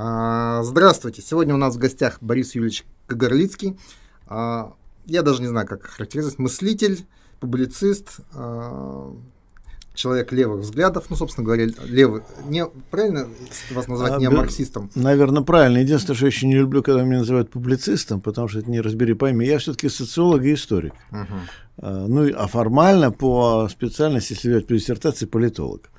А, здравствуйте. Сегодня у нас в гостях Борис Юрьевич Кагарлицкий. А, я даже не знаю, как характеризовать. Мыслитель, публицист, а, человек левых взглядов, ну, собственно говоря, левый, не, правильно вас назвать а, не марксистом? Наверное, правильно. Единственное, что я еще не люблю, когда меня называют публицистом, потому что это не разбери пойми. Я все-таки социолог и историк. Угу. А, ну, а формально по специальности, если взять по диссертации, политолог.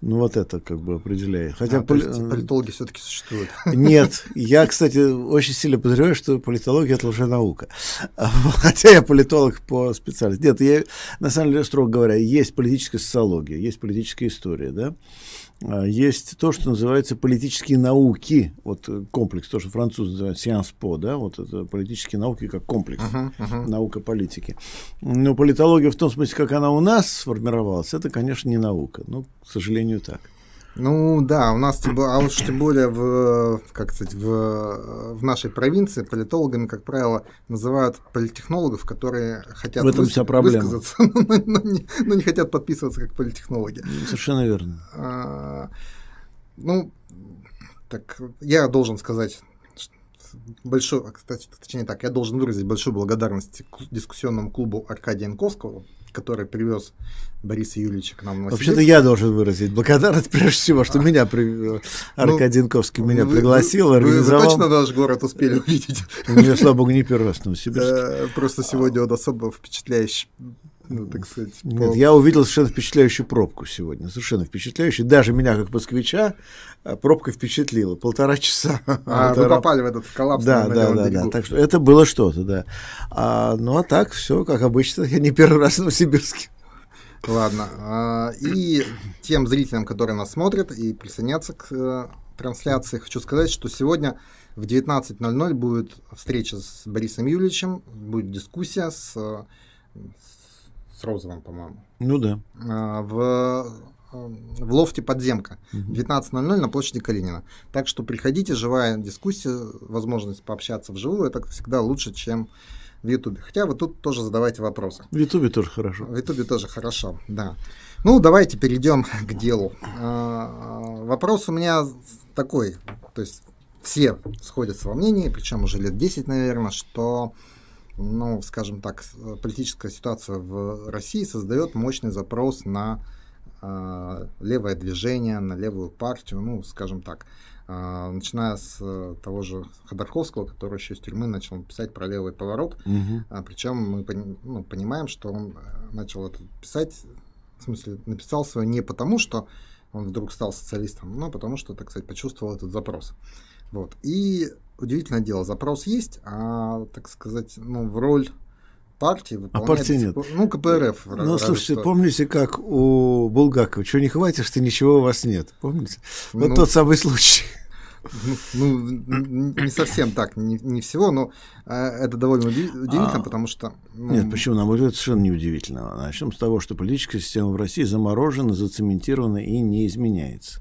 Ну, вот это как бы определяет. Хотя а, поли... политологи все-таки существуют. Нет. Я, кстати, очень сильно подозреваю, что политология это уже наука. Хотя я политолог по специальности. Нет, я, на самом деле, строго говоря, есть политическая социология, есть политическая история, да. А, есть то, что называется политические науки, вот э, комплекс, то, что французы называют sciences po, да, вот это политические науки как комплекс, uh-huh, uh-huh. наука политики. Но политология в том смысле, как она у нас сформировалась, это, конечно, не наука, но, к сожалению, так. Ну да, у нас, а уж тем более в, как сказать, в, в нашей провинции политологами, как правило, называют политтехнологов, которые хотят в этом выс- вся проблема. высказаться, но, но, не, но не хотят подписываться как политтехнологи. Совершенно верно. А, ну, так я должен сказать большой, кстати, точнее так, я должен выразить большую благодарность дискуссионному клубу Аркадия Янковского, который привез Бориса Юрьевича к нам на Вообще-то я должен выразить благодарность прежде всего, что меня при... Аркадий Янковский меня пригласил, организовал. Вы точно наш город успели увидеть? Я, слава богу, не первый раз Новосибирске. Э, просто сегодня он особо впечатляющий ну, так сказать. Нет, я увидел совершенно впечатляющую пробку сегодня, совершенно впечатляющую. Даже меня, как москвича, э, пробка впечатлила. Полтора часа. А, вы попали в этот коллапс да, да, да, да. Так что это было что-то, да. А, ну, а так, все как обычно. Я не первый раз в Новосибирске. Ладно. А, и тем зрителям, которые нас смотрят и присоединятся к э, трансляции, хочу сказать, что сегодня в 19.00 будет встреча с Борисом Юрьевичем, будет дискуссия с, с Розовым, по-моему. Ну да. А, в в лофте подземка. 19.00 на площади Калинина. Так что приходите, живая дискуссия, возможность пообщаться вживую, это всегда лучше, чем в Ютубе. Хотя вы тут тоже задавайте вопросы. В Ютубе тоже хорошо. В Ютубе тоже хорошо, да. Ну, давайте перейдем к делу. А, вопрос у меня такой, то есть все сходятся во мнении, причем уже лет 10, наверное, что ну, скажем так, политическая ситуация в России создает мощный запрос на э, левое движение, на левую партию, ну, скажем так. А, начиная с э, того же Ходорковского, который еще из тюрьмы начал писать про левый поворот. Угу. А, причем мы ну, понимаем, что он э, начал это писать, в смысле, написал свое не потому, что он вдруг стал социалистом, но потому что, так сказать, почувствовал этот запрос. Вот. И удивительное дело, запрос есть, а, так сказать, ну, в роль партии выполняет... А партии нет. Ну, КПРФ. Ну, слушайте, что... помните, как у Булгакова, чего не хватишь, ты ничего у вас нет. Помните? Вот ну, тот самый случай. Ну, не совсем так, не, не всего, но э, это довольно удивительно, а, потому что... Ну... Нет, почему? На мой взгляд, совершенно не удивительно. Начнем с того, что политическая система в России заморожена, зацементирована и не изменяется.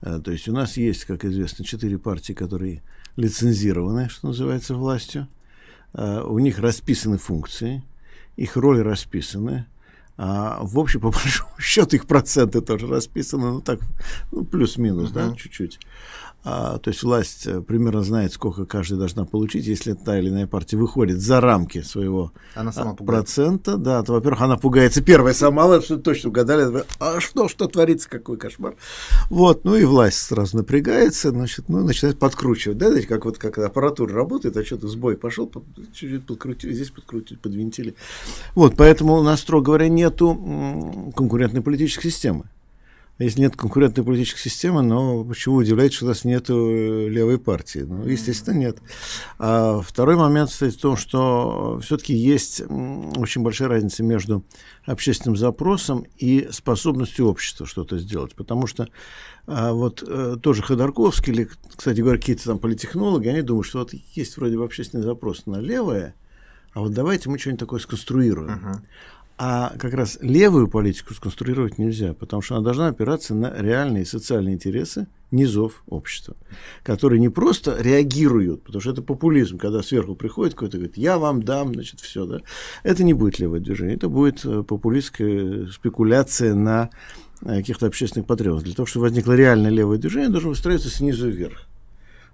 Э, то есть у нас есть, как известно, четыре партии, которые лицензированы, что называется, властью. Э, у них расписаны функции, их роли расписаны. А в общем, по большому счету, их проценты тоже расписаны, ну так, ну, плюс-минус, uh-huh. да, чуть-чуть. А, то есть власть э, примерно знает, сколько каждая должна получить. Если та или иная партия выходит за рамки своего она сама процента, да, то, во-первых, она пугается первая сама, что точно угадали, а что, что творится, какой кошмар. Вот, ну и власть сразу напрягается, значит, ну, начинает подкручивать, да, знаете, как вот как аппаратура работает, а что-то сбой пошел, чуть-чуть подкрутили, здесь подкрутили, подвинтили. Вот, поэтому у нас, строго говоря, нету конкурентной политической системы. Если нет конкурентной политической системы, но почему удивляет, что у нас нет э, левой партии? Ну, естественно, нет. А второй момент стоит в том, что все-таки есть очень большая разница между общественным запросом и способностью общества что-то сделать. Потому что а вот э, тоже Ходорковский или, кстати говоря, какие-то там политехнологи, они думают, что вот есть вроде бы общественный запрос на левое, а вот давайте мы что-нибудь такое сконструируем. Uh-huh. А как раз левую политику сконструировать нельзя, потому что она должна опираться на реальные социальные интересы низов общества, которые не просто реагируют, потому что это популизм, когда сверху приходит какой-то говорит, я вам дам, значит, все, да. Это не будет левое движение, это будет э, популистская спекуляция на э, каких-то общественных потребностях. Для того, чтобы возникло реальное левое движение, должно выстроиться снизу вверх.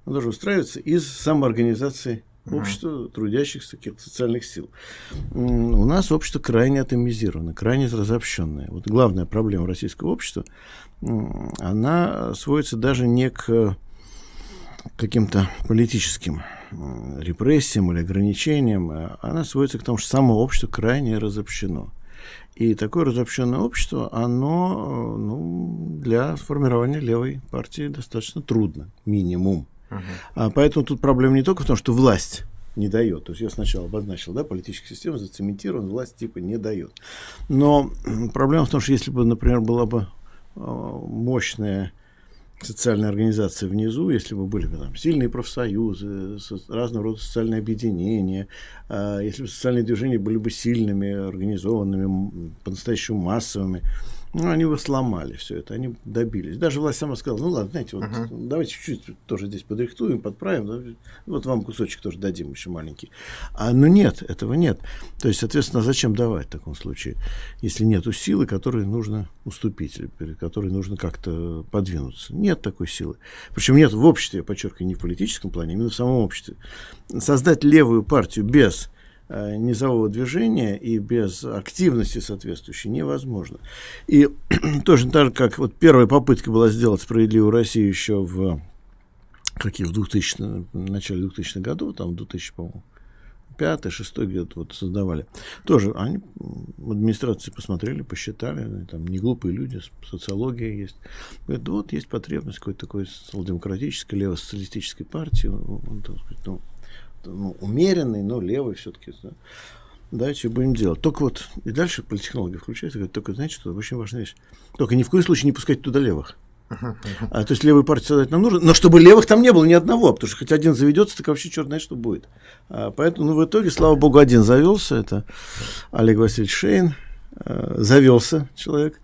оно должно устраиваться из самоорганизации общества трудящихся каких-то социальных сил. У нас общество крайне атомизировано, крайне разобщенное. Вот главная проблема российского общества, она сводится даже не к каким-то политическим репрессиям или ограничениям, а она сводится к тому, что само общество крайне разобщено. И такое разобщенное общество, оно ну, для формирования левой партии достаточно трудно, минимум. Uh-huh. А поэтому тут проблема не только в том, что власть не дает. То есть я сначала обозначил, да, политическая система зацементирована, власть типа не дает. Но проблема в том, что если бы, например, была бы а, мощная социальные организации внизу, если бы были бы там сильные профсоюзы, разного рода социальные объединения, а, если бы социальные движения были бы сильными, организованными, по-настоящему массовыми, ну, они его сломали все это, они добились. Даже власть сама сказала, ну ладно, знаете, вот uh-huh. давайте чуть-чуть тоже здесь подрихтуем, подправим, да, вот вам кусочек тоже дадим еще маленький. А, ну нет, этого нет. То есть, соответственно, зачем давать в таком случае, если нет силы, которой нужно уступить, или перед которой нужно как-то подвинуться. Нет такой силы. Причем нет в обществе, я подчеркиваю, не в политическом плане, а именно в самом обществе. Создать левую партию без низового движения и без активности соответствующей невозможно. И точно так же, как вот первая попытка была сделать справедливую Россию еще в какие в 2000 в начале 2000-х годов, там в 2000, по-моему, пятый, шестой где-то вот создавали. Тоже они в администрации посмотрели, посчитали, там не глупые люди, социология есть. Говорят, вот есть потребность какой-то такой социал-демократической, лево-социалистической партии. Он, так сказать, ну, ну, умеренный, но левый все-таки. Да. Давайте будем делать. Только вот, и дальше политтехнология включается, говорит, только, знаете, что очень важная вещь. Только ни в коем случае не пускать туда левых. А, то есть левую партию создать нам нужно, но чтобы левых там не было ни одного, потому что хоть один заведется, так вообще черт знает, что будет. А, поэтому, ну, в итоге, слава богу, один завелся, это Олег Васильевич Шейн, а, завелся человек,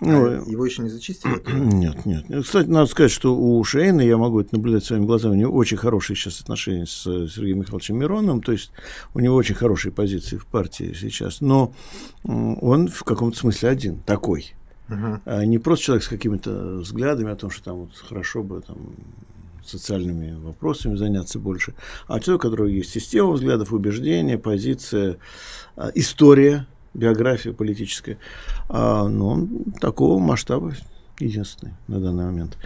ну, а его еще не зачистили? Нет, нет. Кстати, надо сказать, что у Шейна, я могу это наблюдать своими глазами, у него очень хорошие сейчас отношения с Сергеем Михайловичем Мироновым, то есть у него очень хорошие позиции в партии сейчас, но он в каком-то смысле один, такой. Uh-huh. Не просто человек с какими-то взглядами о том, что там вот хорошо бы там, социальными вопросами заняться больше, а человек, у которого есть система взглядов, убеждения, позиция, а, история, биография политическая, а, но он такого масштаба единственный на данный момент.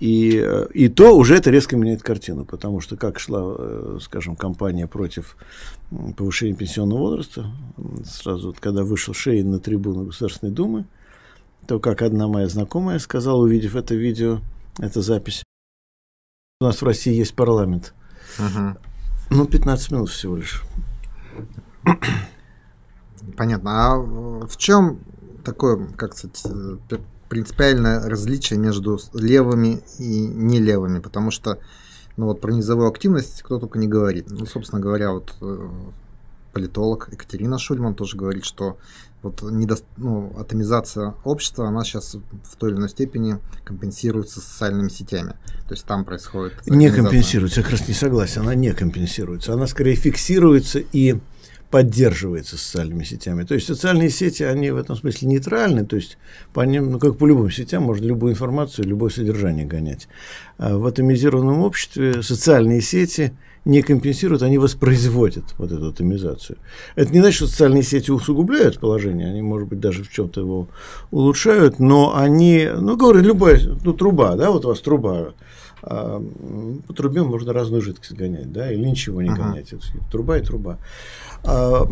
И, и то уже это резко меняет картину, потому что как шла, э, скажем, кампания против повышения пенсионного возраста, сразу вот, когда вышел Шейн на трибуну Государственной Думы, то как одна моя знакомая сказала, увидев это видео, эту запись, у нас в России есть парламент. Uh-huh. Ну, 15 минут всего лишь. Понятно. А в чем такое, как сказать, принципиальное различие между левыми и не левыми? Потому что, ну вот про низовую активность кто только не говорит. Ну, собственно говоря, вот э, политолог Екатерина Шульман тоже говорит, что вот недо... ну, атомизация общества, она сейчас в той или иной степени компенсируется социальными сетями. То есть там происходит... Не компенсируется, я как раз не согласен, она не компенсируется. Она скорее фиксируется и поддерживается социальными сетями. То есть социальные сети, они в этом смысле нейтральны, то есть по ним, ну, как по любым сетям, можно любую информацию, любое содержание гонять. А в атомизированном обществе социальные сети не компенсируют, они воспроизводят вот эту атомизацию. Это не значит, что социальные сети усугубляют положение, они, может быть, даже в чем-то его улучшают, но они, ну, говорю, любая, ну, труба, да, вот у вас труба, а, по трубе можно разную жидкость гонять, да, или ничего не uh-huh. гонять. Это труба и труба. А,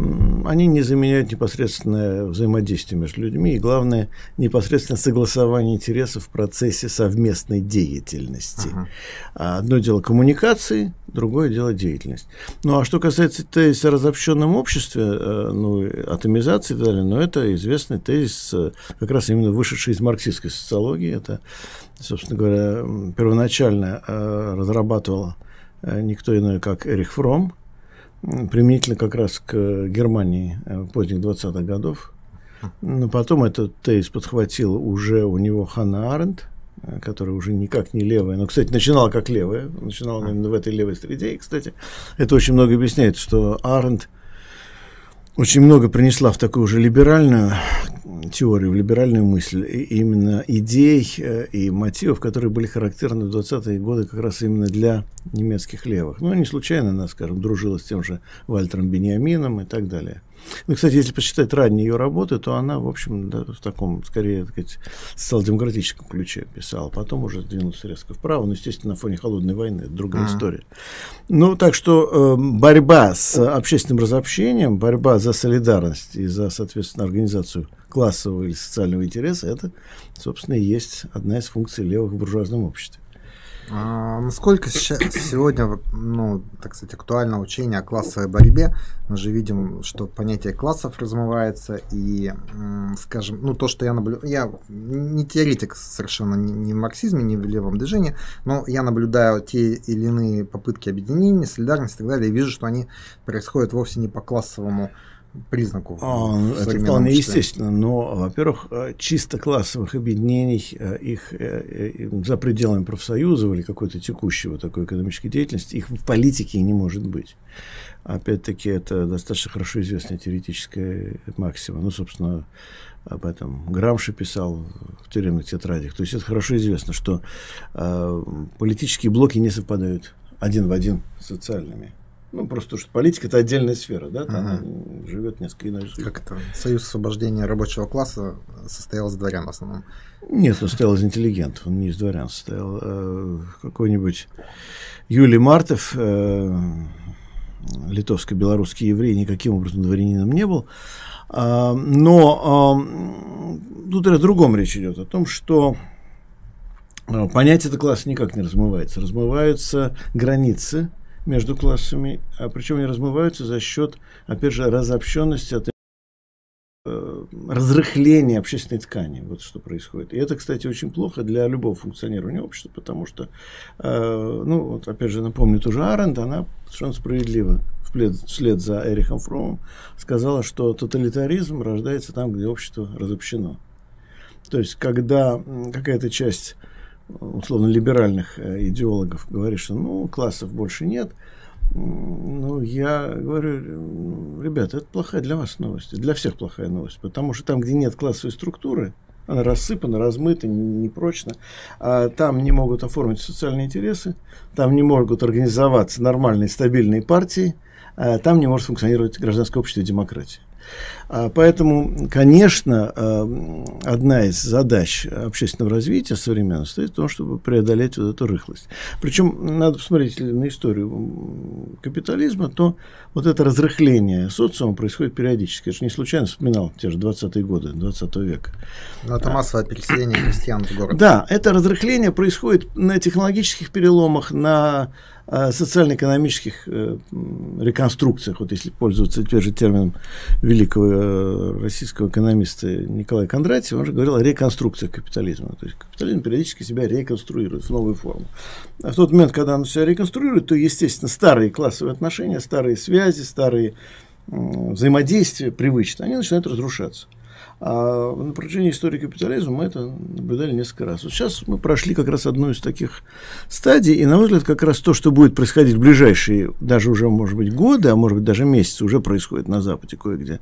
они не заменяют непосредственное взаимодействие между людьми и, главное, непосредственно согласование интересов в процессе совместной деятельности. Uh-huh. Одно дело коммуникации, другое дело деятельность. Ну а что касается тезиса о разобщенном обществе, э, ну, атомизации и так далее, ну это известный тезис, э, как раз именно вышедший из марксистской социологии. Это, собственно говоря, первоначально э, разрабатывал никто иной, как Эрих Фром, применительно как раз к Германии э, поздних 20-х годов. Но потом этот тезис подхватил уже у него Ханна Аренд, э, которая уже никак не левая, но, кстати, начинала как левая, начинала именно в этой левой среде. И, кстати, это очень много объясняет, что Аренд очень много принесла в такую же либеральную теорию, в либеральную мысль, именно идей э, и мотивов, которые были характерны в 20-е годы как раз именно для немецких левых. Ну, не случайно она, скажем, дружила с тем же Вальтером Бениамином и так далее. Ну, кстати, если посчитать ранние ее работы, то она, в общем, да, в таком, скорее, так сказать, социал-демократическом ключе писала. Потом уже сдвинулась резко вправо, но, естественно, на фоне холодной войны. Это другая mm-hmm. история. Ну, так что э, борьба с общественным разобщением, борьба за солидарность и за, соответственно, организацию классового или социального интереса, это, собственно, и есть одна из функций левых в буржуазном обществе. А, насколько сейчас, сегодня, ну, так сказать, актуально учение о классовой борьбе? Мы же видим, что понятие классов размывается, и, скажем, ну, то, что я наблюдаю, я не теоретик совершенно ни, в марксизме, ни в левом движении, но я наблюдаю те или иные попытки объединения, солидарности и так далее, и вижу, что они происходят вовсе не по классовому признаку. А, это вполне естественно, но, во-первых, э, чисто классовых объединений, э, их э, за пределами профсоюзов или какой-то текущего такой экономической деятельности, их в политике не может быть. Опять-таки, это достаточно хорошо известная теоретическая максима. Ну, собственно, об этом Грамши писал в тюремных тетрадях. То есть это хорошо известно, что э, политические блоки не совпадают один в один с социальными. Ну, просто что политика это отдельная сфера, да, там uh-huh. живет несколько иной жизнью. Как это? Союз освобождения рабочего класса состоял из дворян в основном. Нет, он состоял из интеллигентов, он не из дворян состоял. Э, какой-нибудь Юлий Мартов, э, литовско-белорусский еврей, никаким образом дворянином не был. А, но а, тут о другом речь идет, о том, что а, понятие этого класса никак не размывается. Размываются границы между классами, а причем они размываются за счет, опять же, разобщенности от э, разрыхления общественной ткани. Вот что происходит. И это, кстати, очень плохо для любого функционирования общества, потому что, э, ну, вот опять же, напомню, тоже Аренд, она совершенно справедливо вслед, вслед за Эрихом Фромом сказала, что тоталитаризм рождается там, где общество разобщено. То есть, когда какая-то часть условно-либеральных э, идеологов говорит, что ну, классов больше нет, ну, я говорю, ребята, это плохая для вас новость, для всех плохая новость, потому что там, где нет классовой структуры, она рассыпана, размыта, непрочна, а там не могут оформить социальные интересы, там не могут организоваться нормальные стабильные партии, а там не может функционировать гражданское общество и демократия. А, поэтому, конечно, а, одна из задач общественного развития современного стоит в том, чтобы преодолеть вот эту рыхлость. Причем, надо посмотреть на историю капитализма, то вот это разрыхление социума происходит периодически. Я же не случайно вспоминал те же 20-е годы 20 века. Но это массовое переселение крестьян в город. Да, это разрыхление происходит на технологических переломах, на социально-экономических э, реконструкциях, вот если пользоваться тем же термином великого э, российского экономиста Николая Кондратьева, он же говорил о реконструкциях капитализма. То есть капитализм периодически себя реконструирует в новую форму. А в тот момент, когда он себя реконструирует, то, естественно, старые классовые отношения, старые связи, старые взаимодействия привычные, они начинают разрушаться. А на протяжении истории капитализма мы это наблюдали несколько раз. Вот сейчас мы прошли как раз одну из таких стадий, и, на мой взгляд, как раз то, что будет происходить в ближайшие, даже уже, может быть, годы, а может быть, даже месяцы, уже происходит на Западе кое-где,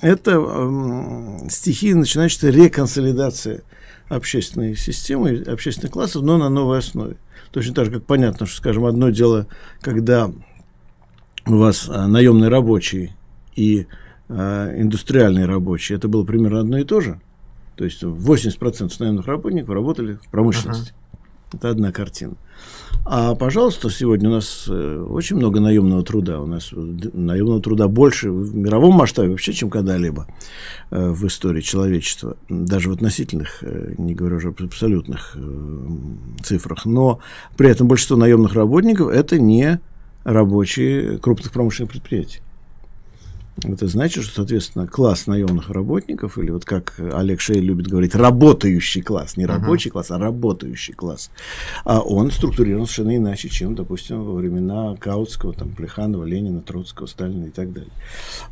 это э, стихия начинающаяся реконсолидация общественной системы, общественных классов, но на новой основе. Точно так же, как понятно, что, скажем, одно дело, когда у вас а, наемный рабочий и а, индустриальные рабочие, это было примерно одно и то же. То есть 80% наемных работников работали в промышленности. Uh-huh. Это одна картина. А, пожалуйста, сегодня у нас э, очень много наемного труда. У нас наемного труда больше в мировом масштабе вообще, чем когда-либо э, в истории человечества. Даже в относительных, э, не говоря уже об абсолютных цифрах. Но при этом большинство наемных работников это не рабочие крупных промышленных предприятий. Это значит, что, соответственно, класс наемных работников, или вот как Олег Шей любит говорить, работающий класс, не рабочий uh-huh. класс, а работающий класс, а он структурирован совершенно иначе, чем, допустим, во времена Каутского, там, Плеханова, Ленина, Троцкого, Сталина и так далее.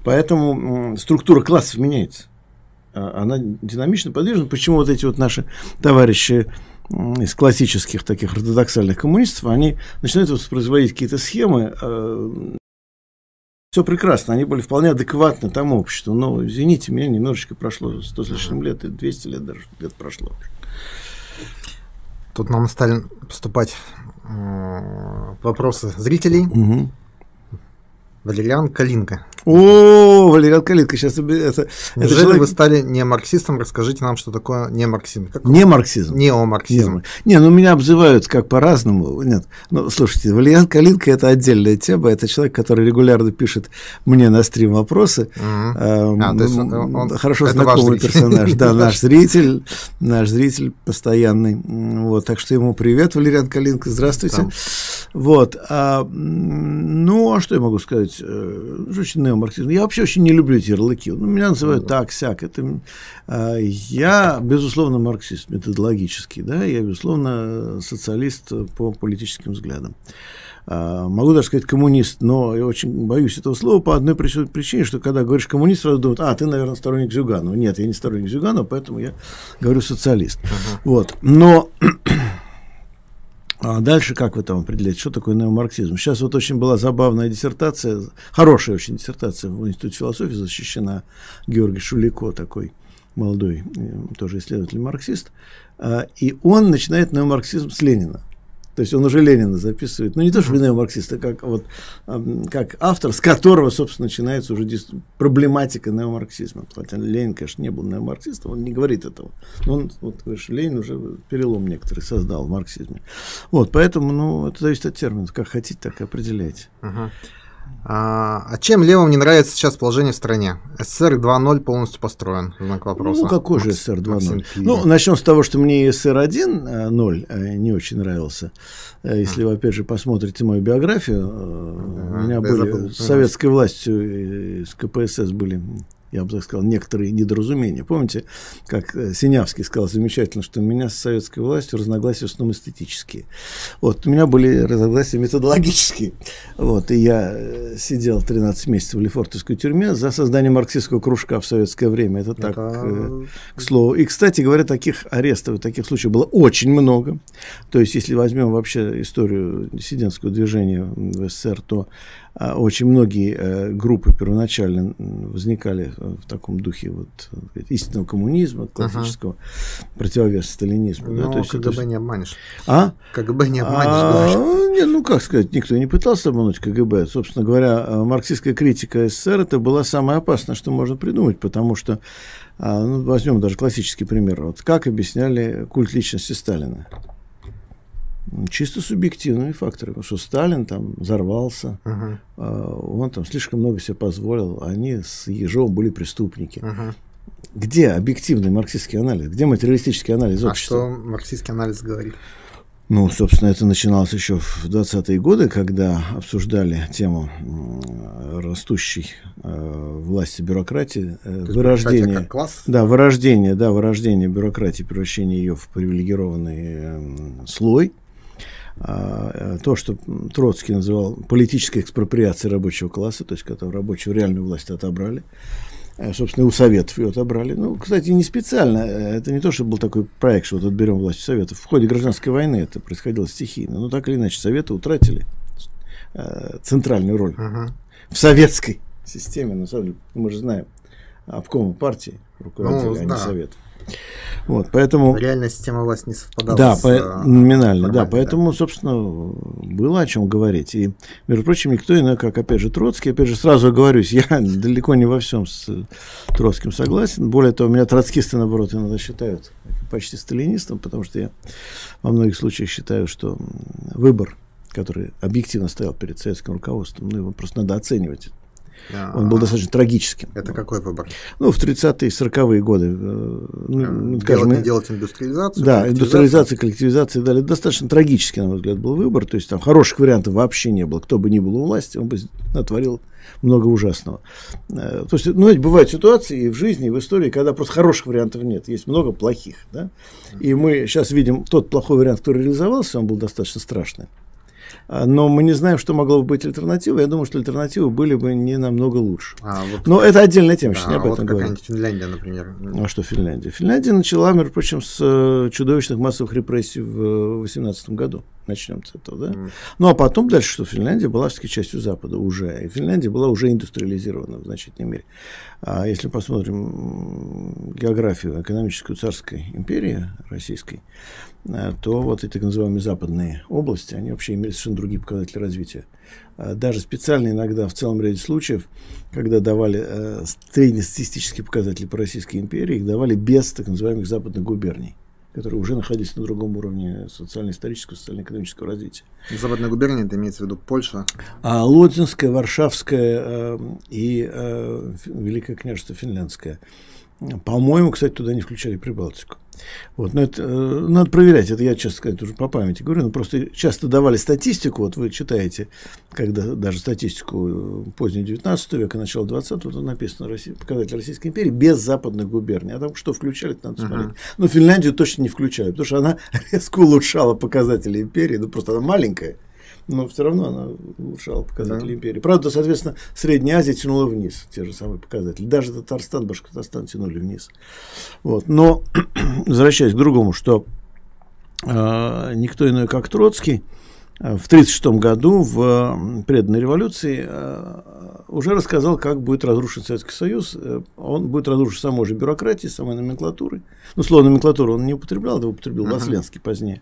Поэтому структура классов меняется. А, она динамично подвижна. Почему вот эти вот наши товарищи из классических таких ортодоксальных коммунистов, они начинают воспроизводить какие-то схемы, э, все прекрасно, они были вполне адекватны тому обществу. Но, извините меня, немножечко прошло 100 с лишним лет, и 200 лет даже лет прошло. Тут нам стали поступать вопросы зрителей. Угу. Валериан Калинка. О, Валериан Калинка, сейчас это, это человек... вы стали не марксистом? Расскажите нам, что такое не марксизм. Как не марксизм. Неомарксизм. Не, не, ну меня обзывают как по-разному. Нет, ну слушайте, Валериан Калинка это отдельная тема. Это человек, который регулярно пишет мне на стрим вопросы. Угу. А, то есть он, он, хорошо знакомый персонаж. Да, наш зритель, наш зритель постоянный. Вот, так что ему привет, Валериан Калинка, здравствуйте. Вот, а, ну а что я могу сказать? Очень неомарксизм я вообще очень не люблю эти ярлыки. Ну, меня называют так, сяк. Это, а, я, безусловно, марксист методологический, да, я, безусловно, социалист по политическим взглядам. А, могу даже сказать коммунист, но я очень боюсь этого слова по одной причине, что когда говоришь коммунист, сразу думают, а, ты, наверное, сторонник Зюганова. Нет, я не сторонник Зюганова, поэтому я говорю социалист. Uh-huh. Вот. Но а дальше как вы там определяете, что такое неомарксизм? Сейчас вот очень была забавная диссертация, хорошая очень диссертация в Институте философии защищена Георгий Шулико, такой молодой, э, тоже исследователь-марксист, а, и он начинает неомарксизм с Ленина. То есть он уже Ленина записывает. Ну, не то, что неомарксист, а как, вот, как автор, с которого, собственно, начинается уже проблематика неомарксизма. Хотя Ленин, конечно, не был неомарксистом, он не говорит этого. Но он, вот, говоришь, Ленин уже перелом некоторый создал в марксизме. Вот, поэтому, ну, это зависит от терминов. Как хотите, так и определяйте. Uh-huh. А, а чем левым не нравится сейчас положение в стране? СССР 2.0 полностью построен, знак вопроса. Ну, какой же СССР 2.0? Ну, начнем с того, что мне СССР 1.0 э, не очень нравился. Э, если вы, опять же, посмотрите мою биографию, э, у меня были с советской властью, с КПСС были я бы так сказал, некоторые недоразумения. Помните, как э, Синявский сказал замечательно, что у меня с советской властью разногласия в основном эстетические. Вот, у меня были разногласия методологические. Вот, и я э, сидел 13 месяцев в Лефортовской тюрьме за создание марксистского кружка в советское время. Это так, Это... Э, к слову. И, кстати говоря, таких арестов, таких случаев было очень много. То есть, если возьмем вообще историю диссидентского движения в СССР, то очень многие э, группы первоначально возникали в таком духе вот, истинного коммунизма, классического ага. противовеса сталинизму. Но да, то есть КГБ это... не обманешь. А? КГБ не обманешь. А, не, ну, как сказать, никто не пытался обмануть КГБ. Собственно говоря, э, марксистская критика СССР это была самое опасное, что можно придумать, потому что, а, ну, возьмем даже классический пример. Вот как объясняли культ личности Сталина? Чисто субъективными факторами, потому что Сталин там взорвался, uh-huh. он там слишком много себе позволил, они с Ежовым были преступники. Uh-huh. Где объективный марксистский анализ? Где материалистический анализ общества? А что марксистский анализ говорит? Ну, собственно, это начиналось еще в 20-е годы, когда обсуждали тему растущей э, власти бюрократии, э, вырождения, класс? да, вырождения, да, вырождения бюрократии, превращения ее в привилегированный э, слой, а, то, что Троцкий называл политической экспроприацией рабочего класса, то есть когда рабочую реальную власть отобрали, а, собственно, у Советов ее отобрали. Ну, кстати, не специально. Это не то, что был такой проект, что вот отберем власть у Советов. В ходе гражданской войны это происходило стихийно. Но так или иначе, Советы утратили а, центральную роль uh-huh. в советской системе. На самом деле, мы же знаем, обкома партии руководили, ну, а да. не Советов. Вот, поэтому... Реальная система власти не совпадала да, с... По... Э, номинально, да, поэтому, да. собственно, было о чем говорить. И, между прочим, никто иной, как, опять же, Троцкий, опять же, сразу оговорюсь, я далеко не во всем с Троцким согласен. Более того, меня троцкисты, наоборот, иногда считают почти сталинистом, потому что я во многих случаях считаю, что выбор, который объективно стоял перед советским руководством, ну, его просто надо оценивать а, Он был достаточно трагическим. Это какой выбор? Ну, в 30-е, 40-е годы. Э, ну, скажем, делать, делать индустриализацию? Да, индустриализация, коллективизация и далее. Достаточно трагический, на мой взгляд, был выбор. То есть там хороших вариантов вообще не было. Кто бы ни был у власти, он бы натворил много ужасного. Э, то есть, ну, ведь бывают ситуации и в жизни, и в истории, когда просто хороших вариантов нет, есть много плохих. Да? И мы сейчас видим тот плохой вариант, который реализовался, он был достаточно страшный. А, но мы не знаем, что могло бы быть альтернативой. Я думаю, что альтернативы были бы не намного лучше. А, вот но это отдельная тема, да, сейчас не об а этом вот говорим. Финляндия, например. А что Финляндия? Финляндия начала, между прочим, с э, чудовищных массовых репрессий в 2018 году. Начнем с этого, да? Mm. Ну, а потом дальше, что Финляндия была все-таки частью Запада уже. И Финляндия была уже индустриализирована в значительной мере. А если посмотрим географию экономическую царской империи российской, э, то вот эти так называемые западные области, они вообще имели совершенно другие показатели развития. А даже специально иногда в целом ряде случаев, когда давали э, среднестатистические показатели по Российской империи, их давали без так называемых западных губерний которые уже находились на другом уровне социально-исторического, социально-экономического развития. Западная губерния, это имеется в виду Польша? А Лодзинская, Варшавская э, и э, Великое княжество Финляндское. По-моему, кстати, туда не включали Прибалтику. Вот, но это э, надо проверять, это я, честно сказать, уже по памяти говорю, но просто часто давали статистику, вот вы читаете, когда даже статистику э, позднего 19 века, начала 20 вот написано Россия, показатель Российской империи без западных губерний. А там что включали, это надо uh-huh. смотреть. Но Финляндию точно не включали, потому что она резко улучшала показатели империи, ну просто она маленькая но все равно она улучшала показатели да. империи. Правда, соответственно, Средняя Азия тянула вниз те же самые показатели. Даже Татарстан, Башкортостан тянули вниз. Вот. Но, возвращаясь к другому, что э, никто иной, как Троцкий, э, в 1936 году в преданной революции э, уже рассказал, как будет разрушен Советский Союз. Э, он будет разрушен самой же бюрократией, самой номенклатурой. Ну, слово номенклатуру он не употреблял, это употребил uh-huh. Васленский позднее.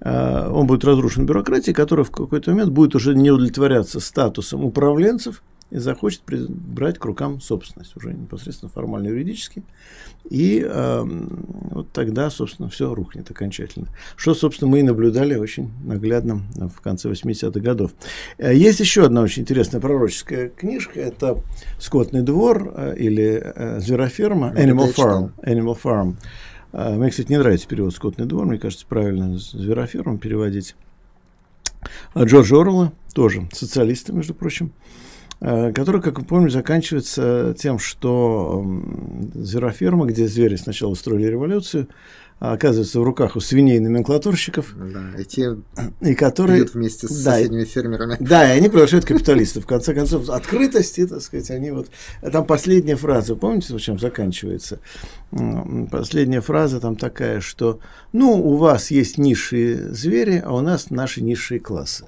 Э, он будет разрушен бюрократией, которая в какой-то момент будет уже не удовлетворяться статусом управленцев и захочет брать к рукам собственность, уже непосредственно формально юридически. И э, вот тогда, собственно, все рухнет окончательно. Что, собственно, мы и наблюдали очень наглядно в конце 80-х годов. Э, есть еще одна очень интересная пророческая книжка. Это «Скотный двор» э, или «Звероферма» Animal Farm. Animal Farm. А, мне, кстати, не нравится перевод «Скотный двор». Мне кажется, правильно «Зверофермом» переводить. А Джордж Орла, тоже социалиста, между прочим, а, который, как вы помните, заканчивается тем, что звероферма, где звери сначала устроили революцию, а оказывается в руках у свиней номенклатурщиков. Да, и те и которые, вместе с да, соседними фермерами. Да, и они превращают капиталистов. В конце концов, открытости, так сказать, они вот... Там последняя фраза, помните, чем заканчивается? Последняя фраза там такая, что, ну, у вас есть низшие звери, а у нас наши низшие классы.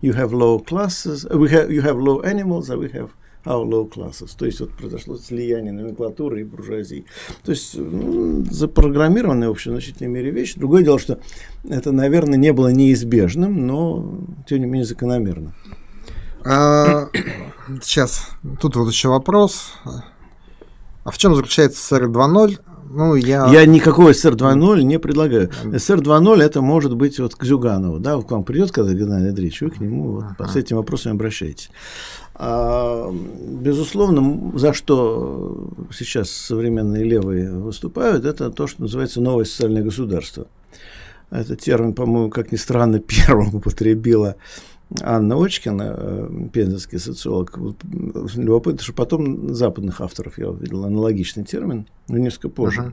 You have low classes, we have, you have low animals, а we have our low classes. То есть вот произошло слияние номенклатуры и буржуазии. То есть ну, запрограммированная в общем значительной мере вещь. Другое дело, что это, наверное, не было неизбежным, но тем не менее закономерно. А, сейчас, тут вот еще вопрос. А в чем заключается СССР 2.0? Ну, я... я никакого СССР 2.0 не предлагаю. СССР 2.0 это может быть вот к Зюганову. Да, к вам придет, когда Геннадий Андреевич, вы к нему вот, ага. с этим вопросом обращаетесь. А, безусловно, за что сейчас современные левые выступают, это то, что называется новое социальное государство. Этот термин, по-моему, как ни странно, первым употребила Анна Очкина, э, пензенский социолог. Любопытно, что потом западных авторов я увидел аналогичный термин, но несколько позже. Uh-huh.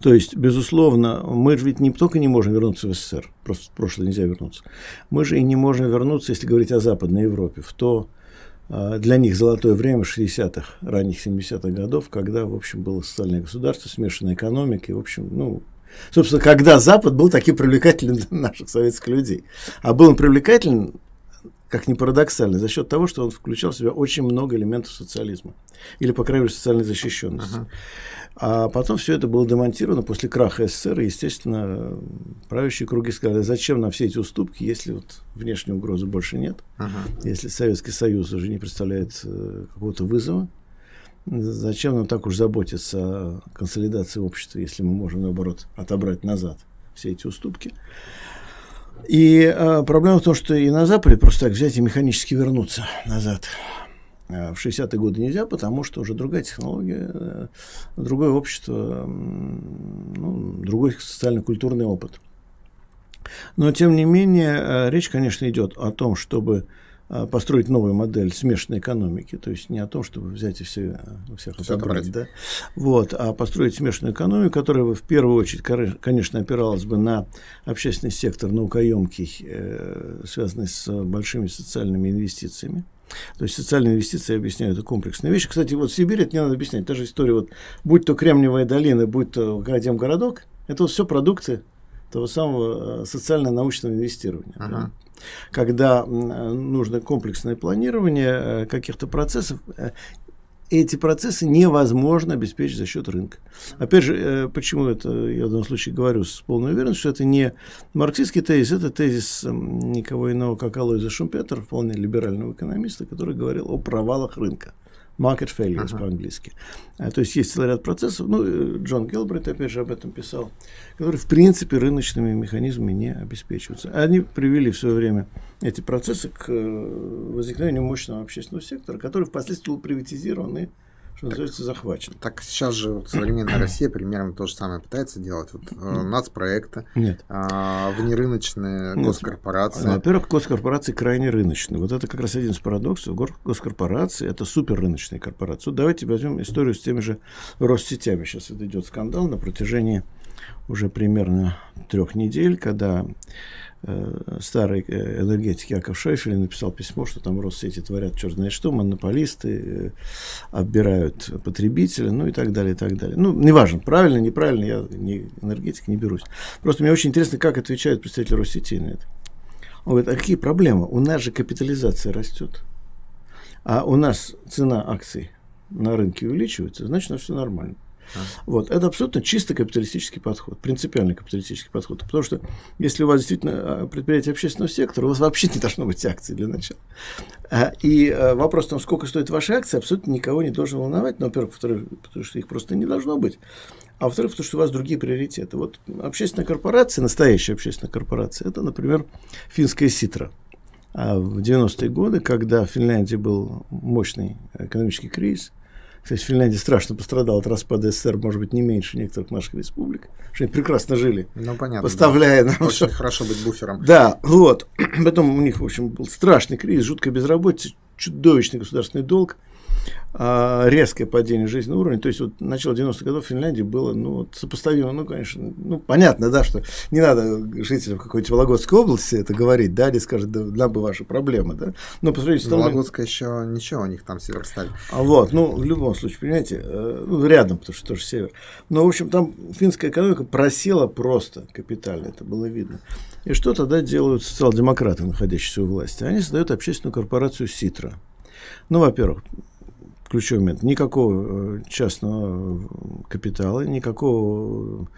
То есть, безусловно, мы же ведь не только не можем вернуться в СССР, просто в прошлое нельзя вернуться, мы же и не можем вернуться, если говорить о Западной Европе, в то а, для них золотое время 60-х, ранних 70-х годов, когда, в общем, было социальное государство, смешанная экономика, и, в общем, ну, собственно, когда Запад был таким привлекательным для наших советских людей. А был он привлекателен, как ни парадоксально, за счет того, что он включал в себя очень много элементов социализма. Или, по крайней мере, социальной защищенности. Uh-huh. А потом все это было демонтировано после краха СССР, и, естественно, правящие круги сказали, зачем нам все эти уступки, если вот внешней угрозы больше нет, uh-huh. если Советский Союз уже не представляет э, какого-то вызова, зачем нам так уж заботиться о консолидации общества, если мы можем, наоборот, отобрать назад все эти уступки. И э, проблема в том, что и на Западе просто так взять и механически вернуться назад. Э, в 60-е годы нельзя, потому что уже другая технология, э, другое общество, ну, другой социально-культурный опыт. Но, тем не менее, э, речь, конечно, идет о том, чтобы построить новую модель смешанной экономики, то есть не о том, чтобы взять и все, всех отобрать, да? вот, а построить смешанную экономику, которая бы в первую очередь, конечно, опиралась бы на общественный сектор наукоемкий, связанный с большими социальными инвестициями, то есть социальные инвестиции, я объясняю, это комплексная вещь. Кстати, вот в Сибири это не надо объяснять. Та же история, вот, будь то Кремниевая долина, будь то Академгородок, это вот все продукты того самого социально-научного инвестирования. Ага. Да? Когда нужно комплексное планирование каких-то процессов, эти процессы невозможно обеспечить за счет рынка. Опять же, э, почему это я в данном случае говорю с полной уверенностью, что это не марксистский тезис, это тезис никого иного, как Алоиза Шумпетер, вполне либерального экономиста, который говорил о провалах рынка market failures uh-huh. по-английски. А, то есть есть целый ряд процессов, ну, э, Джон Гелбрейт, опять же, об этом писал, которые, в принципе, рыночными механизмами не обеспечиваются. Они привели в свое время эти процессы к э, возникновению мощного общественного сектора, который впоследствии был приватизирован и что называется, захвачен. Так сейчас же вот современная Россия примерно то же самое пытается делать. Вот э, нацпроекты, Нет. А, внерыночные Нет. госкорпорации. Во-первых, госкорпорации крайне рыночные. Вот это как раз один из парадоксов. Госкорпорации – это суперрыночные корпорации. Вот давайте возьмем историю с теми же Россетями. Сейчас это идет скандал на протяжении уже примерно трех недель, когда старый э, энергетик Яков Шойфель написал письмо, что там Россети творят черт знает что, монополисты э, отбирают потребителя, ну и так далее, и так далее. Ну, неважно, правильно, неправильно, я не энергетик не берусь. Просто мне очень интересно, как отвечают представители Россети на это. Он говорит, а какие проблемы? У нас же капитализация растет, а у нас цена акций на рынке увеличивается, значит, у нас все нормально. Вот. Это абсолютно чисто капиталистический подход, принципиальный капиталистический подход. Потому что если у вас действительно а, предприятие общественного сектора, у вас вообще не должно быть акций для начала. А, и а, вопрос о том, сколько стоят ваши акции, абсолютно никого не должен волновать. Ну, во-первых, потому что их просто не должно быть. А во-вторых, потому что у вас другие приоритеты. Вот общественная корпорация, настоящая общественная корпорация, это, например, финская Ситра. А в 90-е годы, когда в Финляндии был мощный экономический кризис, кстати, Финляндия страшно пострадала от распада СССР, может быть, не меньше некоторых наших республик. Что они прекрасно жили. Ну, понятно. Поставляя да. нам... Очень хорошо быть буфером. Да, вот. Потом у них, в общем, был страшный кризис, жуткая безработица, чудовищный государственный долг. А, резкое падение жизненного уровня. То есть, вот начало 90-х годов в Финляндии было, ну, вот, сопоставимо, ну, конечно, ну, понятно, да, что не надо жителям какой-нибудь Вологодской области это говорить, да, они скажут, да, нам бы ваши проблемы, да. Но по сравнению с Вологодская еще ничего, у них там Северсталь. А вот, ну, в любом случае, понимаете, э, ну, рядом, потому что тоже север. Но, в общем, там финская экономика просела просто капитально, это было видно. И что тогда делают социал-демократы, находящиеся у власти? Они создают общественную корпорацию «Ситра». Ну, во-первых, ключевой момент. Никакого э, частного капитала, никакого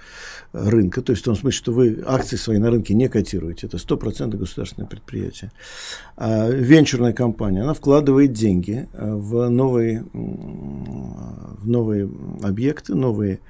э, рынка. То есть в том смысле, что вы акции свои на рынке не котируете. Это 100% государственное предприятие. А венчурная компания, она вкладывает деньги э, в новые, в новые объекты, новые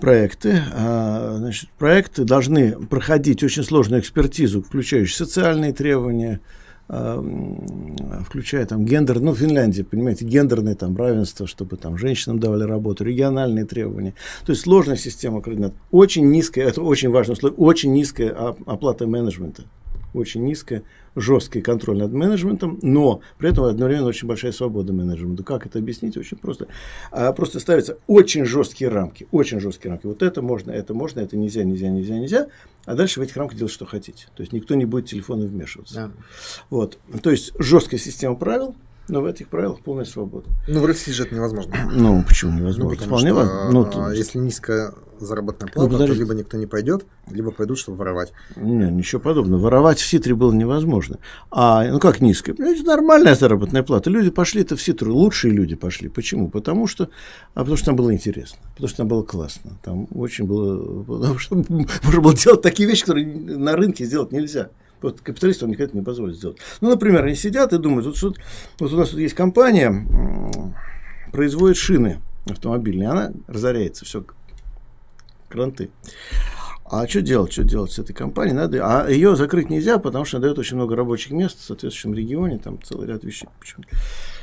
проекты. А, значит, проекты должны проходить очень сложную экспертизу, включающую социальные требования, включая там гендер, ну, Финляндия, понимаете, гендерное там равенство, чтобы там женщинам давали работу, региональные требования. То есть сложная система координат. Очень низкая, это очень важно, очень низкая оплата менеджмента. Очень низкая жесткий контроль над менеджментом, но при этом одновременно очень большая свобода менеджмента. Как это объяснить? Очень просто. А просто ставятся очень жесткие рамки, очень жесткие рамки. Вот это можно, это можно, это нельзя, нельзя, нельзя, нельзя. А дальше в этих рамках делать, что хотите. То есть никто не будет телефоном вмешиваться. Да. Вот. То есть жесткая система правил, но в этих правилах полная свобода. Ну, в России же это невозможно. Ну, почему невозможно? Ну, Вполне что, ну, то... если низкая заработная плата, ну, то либо никто не пойдет, либо пойдут, чтобы воровать. Нет, ничего подобного. Воровать в Ситре было невозможно. А, ну как низкая? Ну, это нормальная заработная плата. Люди пошли-то в Ситру, лучшие люди пошли. Почему? Потому что, а потому что там было интересно, потому что там было классно. Там очень было, потому что можно было делать такие вещи, которые на рынке сделать нельзя. Вот капиталист вам никогда не позволит сделать. Ну, например, они сидят и думают, вот, вот, вот у нас тут есть компания, производит шины автомобильные, она разоряется, все, кранты. А что делать, что делать с этой компанией? Надо, а ее закрыть нельзя, потому что она дает очень много рабочих мест в соответствующем регионе, там целый ряд вещей. Почему?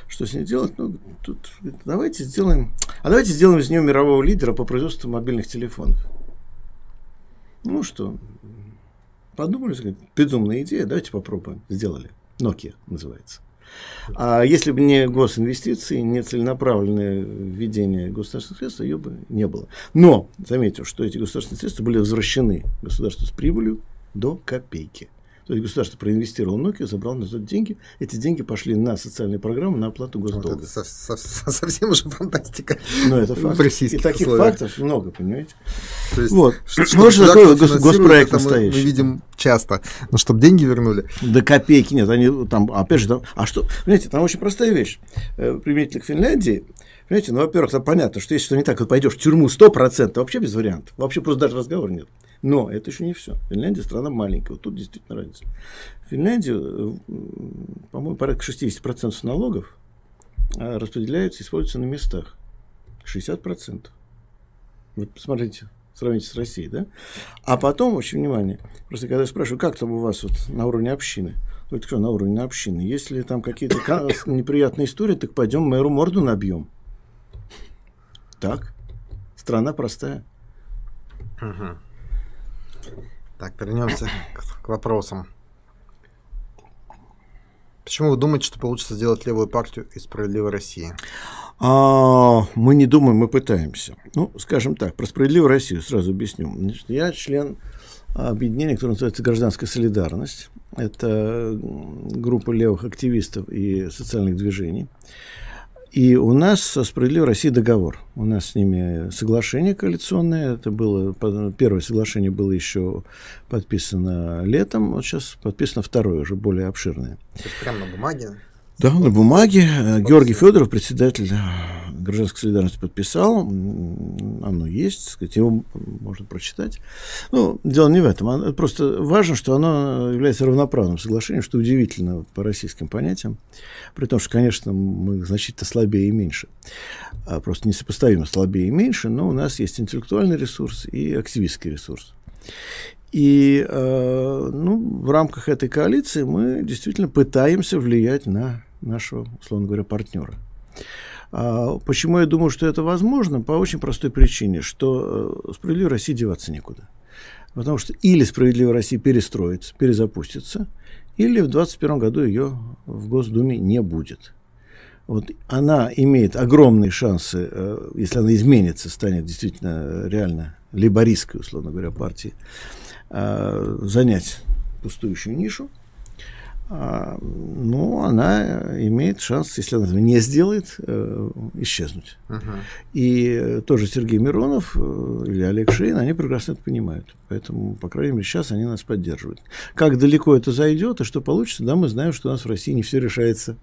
Что с ней делать? Ну, тут давайте сделаем, а давайте сделаем из нее мирового лидера по производству мобильных телефонов. Ну что, Подумали, безумная идея, давайте попробуем. Сделали. Nokia называется. А если бы не госинвестиции, не целенаправленное введение государственных средств, ее бы не было. Но заметьте, что эти государственные средства были возвращены государству с прибылью до копейки. То есть государство проинвестировало Nokia, забрало назад деньги. Эти деньги пошли на социальные программы, на оплату госдолга. Вот это со со совсем уже фантастика. Но это факт. И таких условиях. фактов много, понимаете? То есть, вот. Что, что, что такое гос госпроект настоящий? Мы, мы видим часто. Но чтобы деньги вернули. Да копейки нет. Они там, опять же, там, а что, понимаете, там очень простая вещь. Э, применительно к Финляндии, Понимаете, ну, во-первых, там понятно, что если что не так, вот пойдешь в тюрьму 100%, вообще без вариантов. Вообще просто даже разговора нет. Но это еще не все. Финляндия страна маленькая. Вот тут действительно разница. В Финляндию, по-моему, порядка 60% налогов а, распределяются, используются на местах. 60%. Вот посмотрите, сравните с Россией, да? А потом, очень внимание, просто когда я спрашиваю, как там у вас вот на уровне общины, говорит, что на уровне общины, если там какие-то неприятные истории, так пойдем мэру морду набьем. Так. Страна простая. Угу. Так, вернемся к, к вопросам. Почему вы думаете, что получится сделать левую партию из справедливой России? А, мы не думаем, мы пытаемся. Ну, скажем так, про справедливую Россию сразу объясню. Значит, я член объединения, которое называется «Гражданская солидарность». Это группа левых активистов и социальных движений. И у нас со «Справедливой Россией» договор. У нас с ними соглашение коалиционное. Это было, первое соглашение было еще подписано летом, вот сейчас подписано второе, уже более обширное. То есть прямо на бумаге? Да, на бумаге. Подписал. Георгий Федоров, председатель гражданской солидарности, подписал. Оно есть, сказать, его можно прочитать. Ну, дело не в этом. Просто важно, что оно является равноправным соглашением, что удивительно по российским понятиям. При том, что, конечно, мы значительно слабее и меньше. А просто несопоставимо слабее и меньше, но у нас есть интеллектуальный ресурс и активистский ресурс. И э, ну, в рамках этой коалиции мы действительно пытаемся влиять на нашего, условно говоря, партнера. А почему я думаю, что это возможно? По очень простой причине, что э, справедливой России деваться некуда. Потому что или справедливая Россия перестроится, перезапустится, или в 2021 году ее в Госдуме не будет. Вот она имеет огромные шансы, э, если она изменится, станет действительно реально либористской, условно говоря, партией, занять пустующую нишу. А, ну, она имеет шанс, если она этого не сделает, э, исчезнуть. Uh-huh. И тоже Сергей Миронов э, или Олег Шейн, они прекрасно это понимают. Поэтому, по крайней мере, сейчас они нас поддерживают. Как далеко это зайдет и что получится, да, мы знаем, что у нас в России не все решается,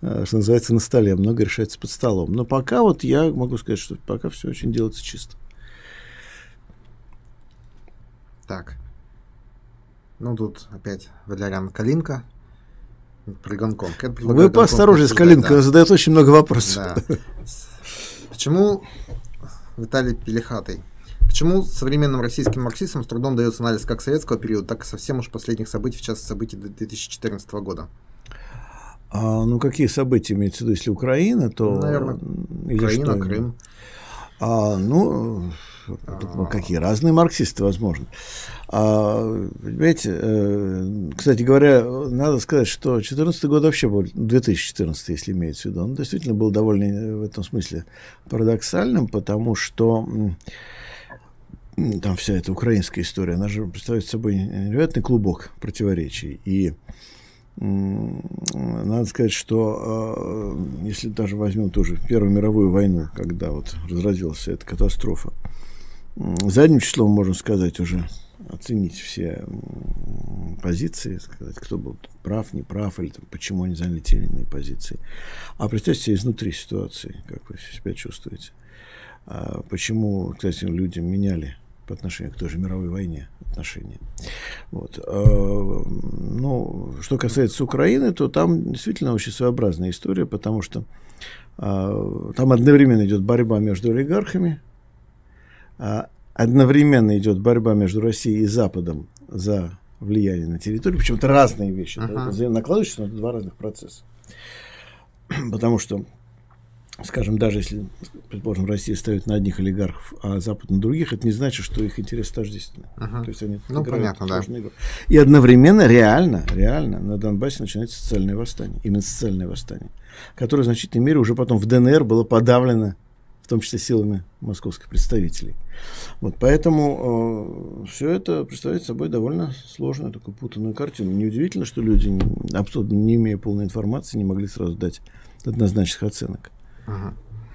э, что называется, на столе, много решается под столом. Но пока вот я могу сказать, что пока все очень делается чисто. Так, ну, тут опять Валериан Калинка. При Гонконг. Вы поосторожнее с Калинко, да. задает очень много вопросов. Да. Почему Виталий Пелихатый? Почему современным российским марксистам с трудом дается анализ как советского периода, так и совсем уж последних событий, в частности событий 2014 года? А, ну, какие события имеется в виду? Если Украина, то... Наверное, Или Украина, что? Крым. А, ну, а... какие разные марксисты, возможно. А, понимаете, э, кстати говоря, надо сказать, что 2014 год вообще был, 2014, если имеется в виду, он действительно был довольно э, в этом смысле парадоксальным, потому что там вся эта украинская история, она же представляет собой невероятный клубок противоречий. И надо сказать, что э, если даже возьмем тоже Первую мировую войну, когда вот разразилась эта катастрофа, задним числом можно сказать уже оценить все позиции, сказать, кто был прав, не прав, или там, почему они заняли те или иные позиции. А представьте себе изнутри ситуации, как вы себя чувствуете. А почему, кстати, люди меняли по отношению к той же мировой войне отношения. Вот. А, ну, что касается Украины, то там действительно очень своеобразная история, потому что а, там одновременно идет борьба между олигархами, одновременно идет борьба между Россией и Западом за влияние на территорию, причем это разные вещи, uh-huh. да, накладываются на два разных процесса. Потому что, скажем, даже если, предположим, Россия ставит на одних олигархов, а Запад на других, это не значит, что их интересы тождественны. Uh-huh. То есть они ну, понятно, да. игру. И одновременно, реально, реально на Донбассе начинается социальное восстание, именно социальное восстание, которое в значительной мере уже потом в ДНР было подавлено в том числе силами московских представителей. Вот, поэтому э, все это представляет собой довольно сложную, такую путанную картину. Неудивительно, что люди, абсолютно не имея полной информации, не могли сразу дать однозначных оценок. Ага.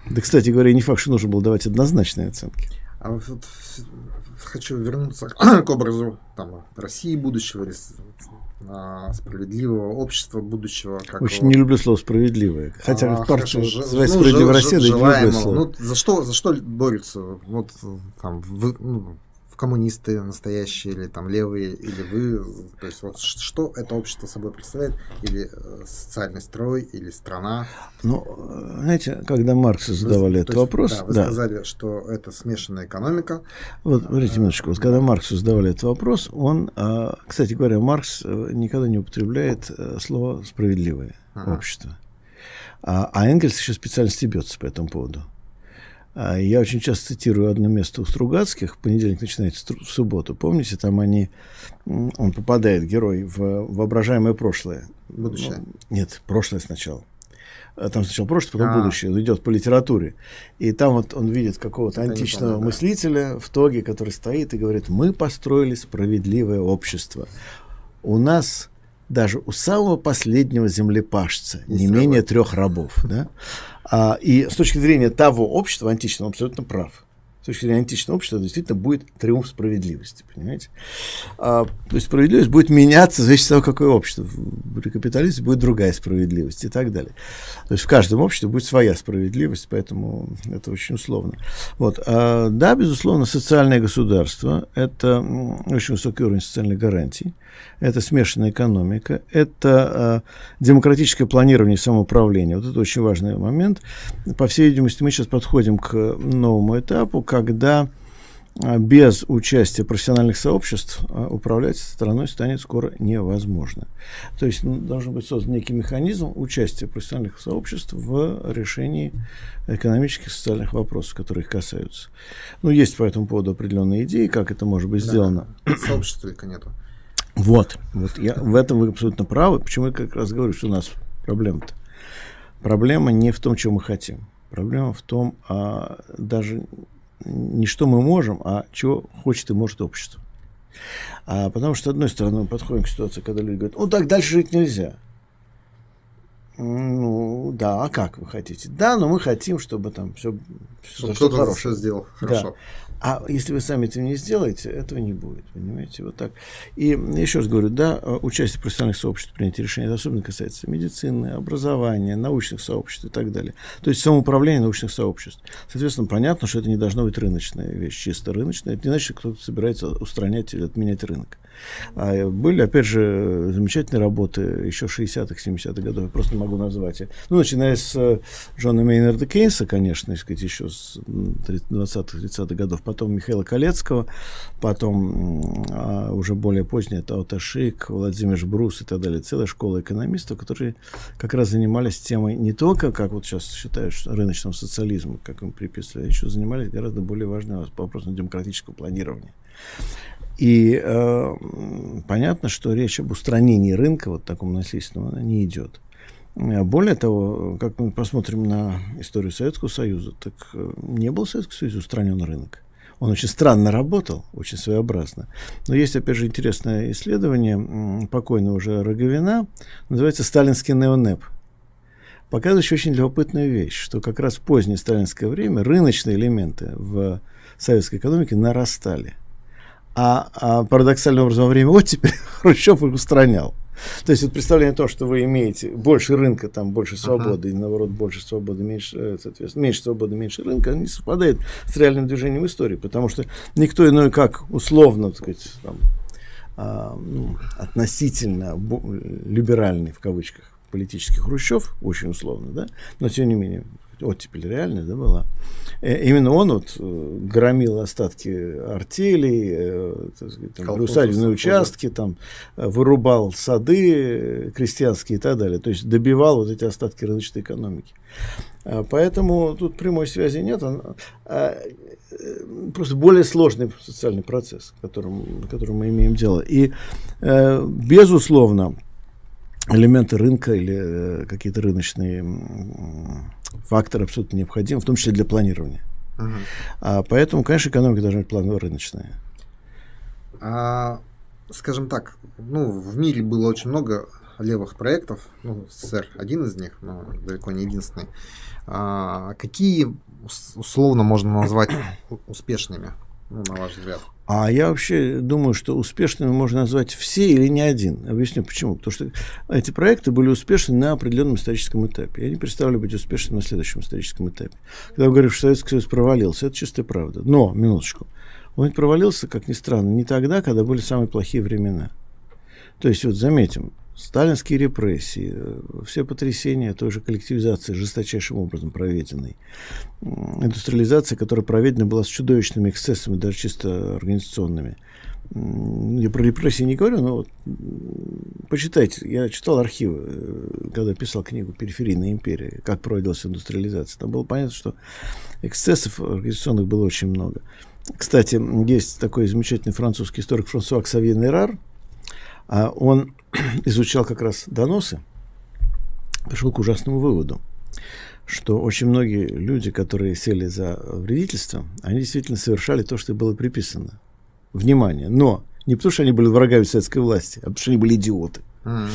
Да, кстати говоря, не факт, что нужно было давать однозначные оценки. А вот хочу вернуться к образу там, России будущего, справедливого общества будущего. Как Очень его... не люблю слово справедливое. Хотя а, партию называется ну, справедливая Россия, да не люблю слово. Ну, за что, за что борются? Вот там, вы, ну, коммунисты настоящие или там левые, или вы, то есть вот что это общество собой представляет, или э, социальный строй, или страна? Ну, знаете, когда Марксу задавали вы, этот есть, вопрос... Да, вы да. сказали, что это смешанная экономика. Вот, смотрите минуточку, вот когда Марксу задавали этот вопрос, он, а, кстати говоря, Маркс э, никогда не употребляет э, слово «справедливое ага. общество». А, а Энгельс еще специально стебется по этому поводу. А, я очень часто цитирую одно место у Стругацких. Понедельник начинается в субботу. Помните, там они... Он попадает, герой, в воображаемое прошлое. Будущее? Ну, нет, прошлое сначала. А там сначала прошлое, потом а. будущее. Он идет по литературе. И там вот он видит какого-то Это античного помню, мыслителя в тоге, который стоит и говорит, мы построили справедливое общество. У нас даже у самого последнего землепашца Есть не менее трех рабов. Да? А, и с точки зрения того общества античного, абсолютно прав. С точки зрения античного общества действительно будет триумф справедливости, понимаете? А, то есть справедливость будет меняться в зависимости от того, какое общество. При капитализме будет другая справедливость и так далее. То есть в каждом обществе будет своя справедливость, поэтому это очень условно. Вот. А, да, безусловно, социальное государство – это очень высокий уровень социальных гарантий это смешанная экономика, это э, демократическое планирование и самоуправление. Вот это очень важный момент. По всей видимости, мы сейчас подходим к новому этапу, когда э, без участия профессиональных сообществ э, управлять страной станет скоро невозможно. То есть ну, должен быть создан некий механизм участия профессиональных сообществ в решении экономических и социальных вопросов, которые их касаются. Ну, есть по этому поводу определенные идеи, как это может быть да, сделано. Сообщества только нету. Вот, вот я, в этом вы абсолютно правы. Почему я как раз говорю, что у нас проблема-то? Проблема не в том, чего мы хотим. Проблема в том, а, даже не что мы можем, а чего хочет и может общество. А, потому что, с одной стороны, мы подходим к ситуации, когда люди говорят, ну так дальше жить нельзя. Ну, да, а как вы хотите? Да, но мы хотим, чтобы там все, чтобы кто-то все сделал хорошо. Да. А если вы сами это не сделаете, этого не будет, понимаете, вот так. И еще раз говорю, да, участие профессиональных сообществ в принятии решений, это особенно касается медицины, образования, научных сообществ и так далее. То есть самоуправление научных сообществ. Соответственно, понятно, что это не должно быть рыночная вещь, чисто рыночная. Это не значит, что кто-то собирается устранять или отменять рынок. А были, опять же, замечательные работы еще 60-х, 70-х годов, я просто не могу назвать. Ну, начиная с э, Джона Мейнарда Кейнса, конечно, сказать, еще с 20-х, 30-х годов, потом Михаила Колецкого, потом а уже более позднее это Ауташик, Владимир Брус и так далее. Целая школа экономистов, которые как раз занимались темой не только, как вот сейчас считают, рыночного социализма, как им приписывали, а еще занимались гораздо более важным вопросом демократического планирования. И э, понятно, что речь об устранении рынка, вот таком насильственном, не идет. Э, более того, как мы посмотрим на историю Советского Союза, так э, не был в Советском Союзе устранен рынок. Он очень странно работал, очень своеобразно. Но есть, опять же, интересное исследование покойного уже Роговина, называется «Сталинский неонеп», показывающий очень любопытную вещь, что как раз в позднее сталинское время рыночные элементы в советской экономике нарастали. А, а парадоксальным образом во время оттепели Хрущев их устранял. То есть вот представление о том, что вы имеете больше рынка, там больше свободы, uh-huh. и наоборот больше свободы, меньше, э, соответственно, меньше свободы, меньше рынка, не совпадает с реальным движением истории, потому что никто иной, как условно, так сказать, там, а, ну, относительно либеральный в кавычках политический Хрущев, очень условно, да, но тем не менее оттепель реальная да, была. Э, именно он вот э, громил остатки артелей, э, там, усадебные участки, там, вырубал сады крестьянские и так далее. То есть добивал вот эти остатки рыночной экономики. Поэтому тут прямой связи нет. Он, а, просто более сложный социальный процесс, которым, которым мы имеем дело. И, безусловно, элементы рынка или какие-то рыночные фактор абсолютно необходим, в том числе для планирования. Угу. А, поэтому, конечно, экономика должна быть планово рыночная. А, скажем так, ну, в мире было очень много левых проектов, ну, СССР один из них, но далеко не единственный. А, какие условно можно назвать успешными, ну, на ваш взгляд? А я вообще думаю, что успешными можно назвать все или не один. Объясню почему. Потому что эти проекты были успешны на определенном историческом этапе. Я не представляю быть успешными на следующем историческом этапе. Когда вы говорите, что Советский Союз провалился, это чистая правда. Но, минуточку, он провалился, как ни странно, не тогда, когда были самые плохие времена. То есть, вот заметим, сталинские репрессии, все потрясения той же коллективизации, жесточайшим образом проведенной, индустриализация, которая проведена была с чудовищными эксцессами, даже чисто организационными. Я про репрессии не говорю, но вот, почитайте. Я читал архивы, э, когда писал книгу «Периферийная империя», как проводилась индустриализация. Там было понятно, что эксцессов организационных было очень много. Кстати, есть такой замечательный французский историк Франсуа Ксавье Нерар. А он изучал как раз доносы, пришел к ужасному выводу, что очень многие люди, которые сели за вредительство, они действительно совершали то, что было приписано. Внимание. Но не потому, что они были врагами советской власти, а потому, что они были идиоты. Mm.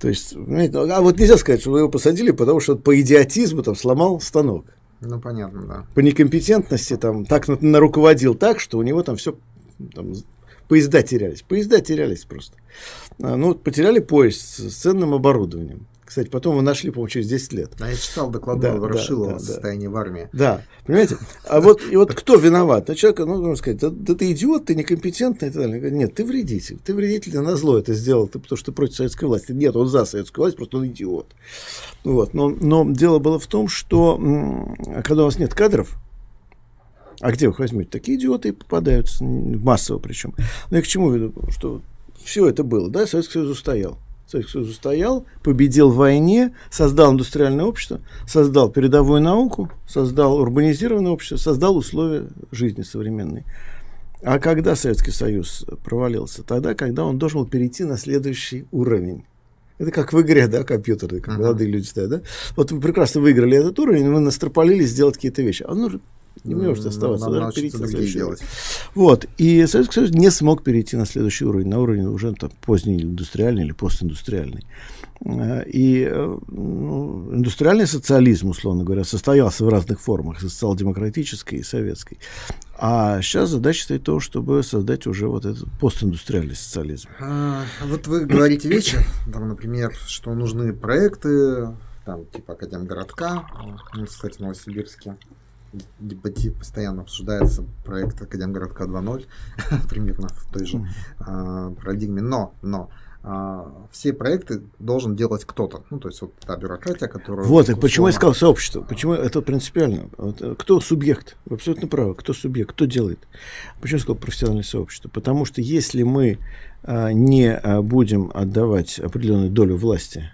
То есть, а вот нельзя сказать, что вы его посадили, потому что по идиотизму там сломал станок. Ну, понятно, да. По некомпетентности там так на, руководил так, что у него там все там, поезда терялись. Поезда терялись просто. А, ну, потеряли поезд с ценным оборудованием. Кстати, потом его нашли, по-моему, через 10 лет. А я читал доклад да, Ворошилова да, да, состоянии в армии. Да, понимаете? А вот, и вот кто виноват? Ну, человек, ну, можно сказать, да, да ты идиот, ты некомпетентный и так далее. Нет, ты вредитель. Ты вредитель, на зло это сделал, ты, потому что ты против советской власти. Нет, он за советскую власть, просто он идиот. Вот. Но, но дело было в том, что когда у вас нет кадров, а где вы возьмете? Такие идиоты и попадаются, массово причем. Но я к чему веду? Что все это было, да, Советский Союз устоял. Советский Союз устоял, победил в войне, создал индустриальное общество, создал передовую науку, создал урбанизированное общество, создал условия жизни современной. А когда Советский Союз провалился? Тогда, когда он должен был перейти на следующий уровень. Это как в игре, да, компьютерной, как uh-huh. молодые люди стоят, да? Вот вы прекрасно выиграли этот уровень, вы настропалили сделать какие-то вещи. А ну, не может оставаться, даже перейти на следующий делать. Вот. И Советский Союз не смог перейти на следующий уровень, на уровень уже там, поздний индустриальный или постиндустриальный. Э, и э, ну, индустриальный социализм, условно говоря, состоялся в разных формах, социал-демократической и советской. А сейчас задача стоит то, чтобы создать уже вот этот постиндустриальный социализм. А, вот вы говорите вещи, там, например, что нужны проекты, там, типа Академгородка, ну, кстати, в Новосибирске, дебати постоянно обсуждается проект Академгородка 2.0, примерно в той же а, парадигме. Но, но а, все проекты должен делать кто-то. Ну, то есть вот та бюрократия, которая... Вот, и почему я сказал сообщество? Почему это принципиально? Вот, э, кто субъект? Вы абсолютно правы. Кто субъект? Кто делает? Почему я сказал профессиональное сообщество? Потому что если мы а, не будем отдавать определенную долю власти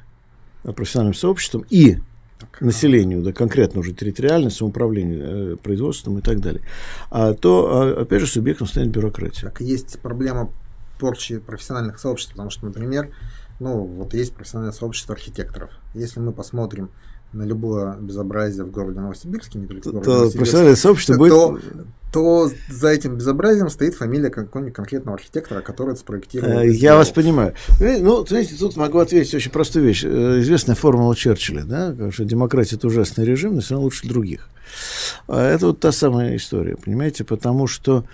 профессиональным сообществам и населению, да, конкретно уже территориально, самоуправлению, э, производством и так далее, а, то, а, опять же, субъектом станет бюрократия. Так есть проблема порчи профессиональных сообществ, потому что, например, ну, вот есть профессиональное сообщество архитекторов. Если мы посмотрим на любое безобразие в городе Новосибирске, не только в городе то профессиональное сообщество будет... то, то за этим безобразием стоит фамилия какого-нибудь конкретного архитектора, который это спроектировал. Э, я вас понимаю. Э, ну, знаете, тут могу ответить очень простую вещь. Э, известная формула Черчилля, да, что демократия – это ужасный режим, но все равно лучше других. А это вот та самая история, понимаете, потому что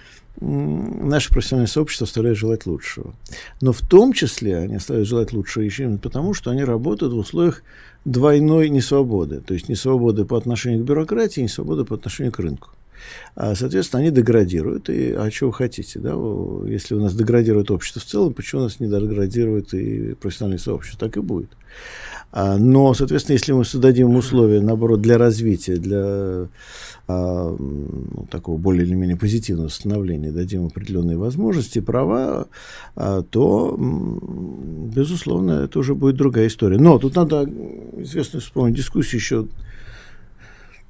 наше профессиональное сообщество оставляет желать лучшего. Но в том числе они оставляют желать лучшего еще именно потому, что они работают в условиях двойной несвободы. То есть несвободы по отношению к бюрократии, несвободы по отношению к рынку. А, соответственно, они деградируют. И, а вы хотите? Да? Если у нас деградирует общество в целом, почему у нас не деградирует и профессиональное сообщество? Так и будет. А, но, соответственно, если мы создадим условия, наоборот, для развития, для а, ну, такого более или менее позитивного становления, дадим определенные возможности, права, а, то, безусловно, это уже будет другая история. Но тут надо, известно, вспомнить дискуссию еще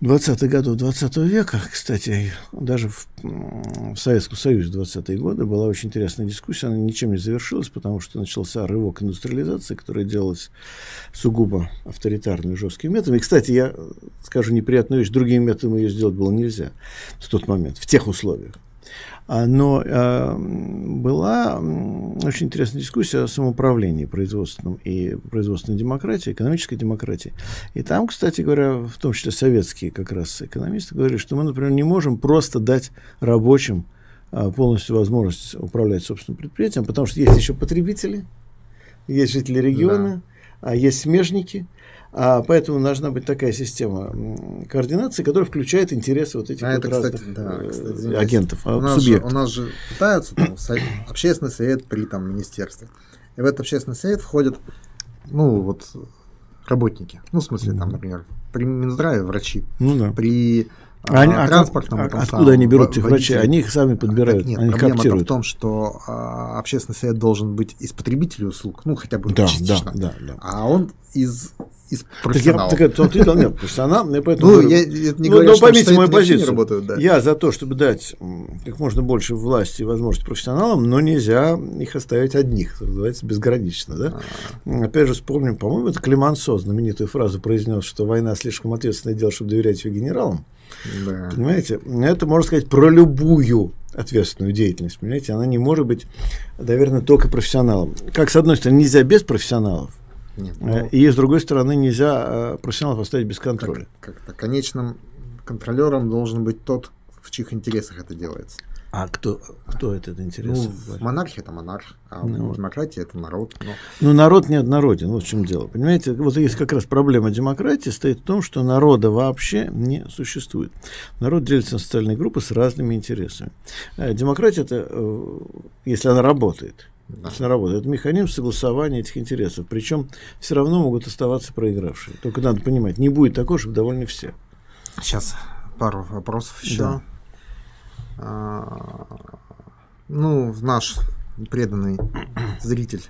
20-х годов 20 века, кстати, даже в, в Советском Союзе 20-е годы была очень интересная дискуссия, она ничем не завершилась, потому что начался рывок индустриализации, которая делалась сугубо авторитарными жесткими методами. И, кстати, я скажу неприятную вещь, другими методами ее сделать было нельзя в тот момент, в тех условиях. А, но э, была очень интересная дискуссия о самоуправлении производственном и производственной демократии, экономической демократии. И там, кстати говоря, в том числе советские как раз экономисты говорили, что мы, например, не можем просто дать рабочим э, полностью возможность управлять собственным предприятием, потому что есть еще потребители, есть жители региона, да. а есть смежники, а поэтому должна быть такая система координации, которая включает интересы вот этих а вот это, разных кстати, да, э, кстати, агентов, у нас субъектов. Же, у нас же пытаются там, общественный совет при там, министерстве. И в этот общественный совет входят, ну, вот, работники. Ну, в смысле, там, например, при Минздраве врачи. Ну, да. При а, они, а транспортном. А, откуда они берут этих врачей? Они их сами подбирают. Так нет, они проблема в том, что а, общественный совет должен быть из потребителей услуг, ну хотя бы да, частично. Да, да, да. А он из из профессионалов. Так, я, так, ты, профессионал, я поэтому... Ну, я, не ну, говорю, но поймите мою позицию. Работают, да. Я за то, чтобы дать как можно больше власти и возможности профессионалам, но нельзя их оставить одних, называется, безгранично. Да? Опять же, вспомним, по-моему, это Климансо знаменитую фразу произнес, что война слишком ответственное дело, чтобы доверять ее генералам. Да. Понимаете? Это можно сказать про любую ответственную деятельность. Понимаете? Она не может быть доверена только профессионалам. Как, с одной стороны, нельзя без профессионалов, Нет, э, ну, и с другой стороны, нельзя э, профессионалов оставить без контроля. Как, как конечным контролером должен быть тот, в чьих интересах это делается. А кто, кто этот интерес? Ну, в монархии это монарх, а ну, в демократии это народ. Но... Ну, народ неоднороден, вот в чем дело. Понимаете, вот есть как раз проблема демократии стоит в том, что народа вообще не существует. Народ делится на социальные группы с разными интересами. Э, демократия это, э, если она работает, да. Если она работает. Это механизм согласования этих интересов. Причем все равно могут оставаться проигравшие. Только надо понимать, не будет такого, чтобы довольны все. Сейчас пару вопросов еще. Да. А, ну, наш преданный зритель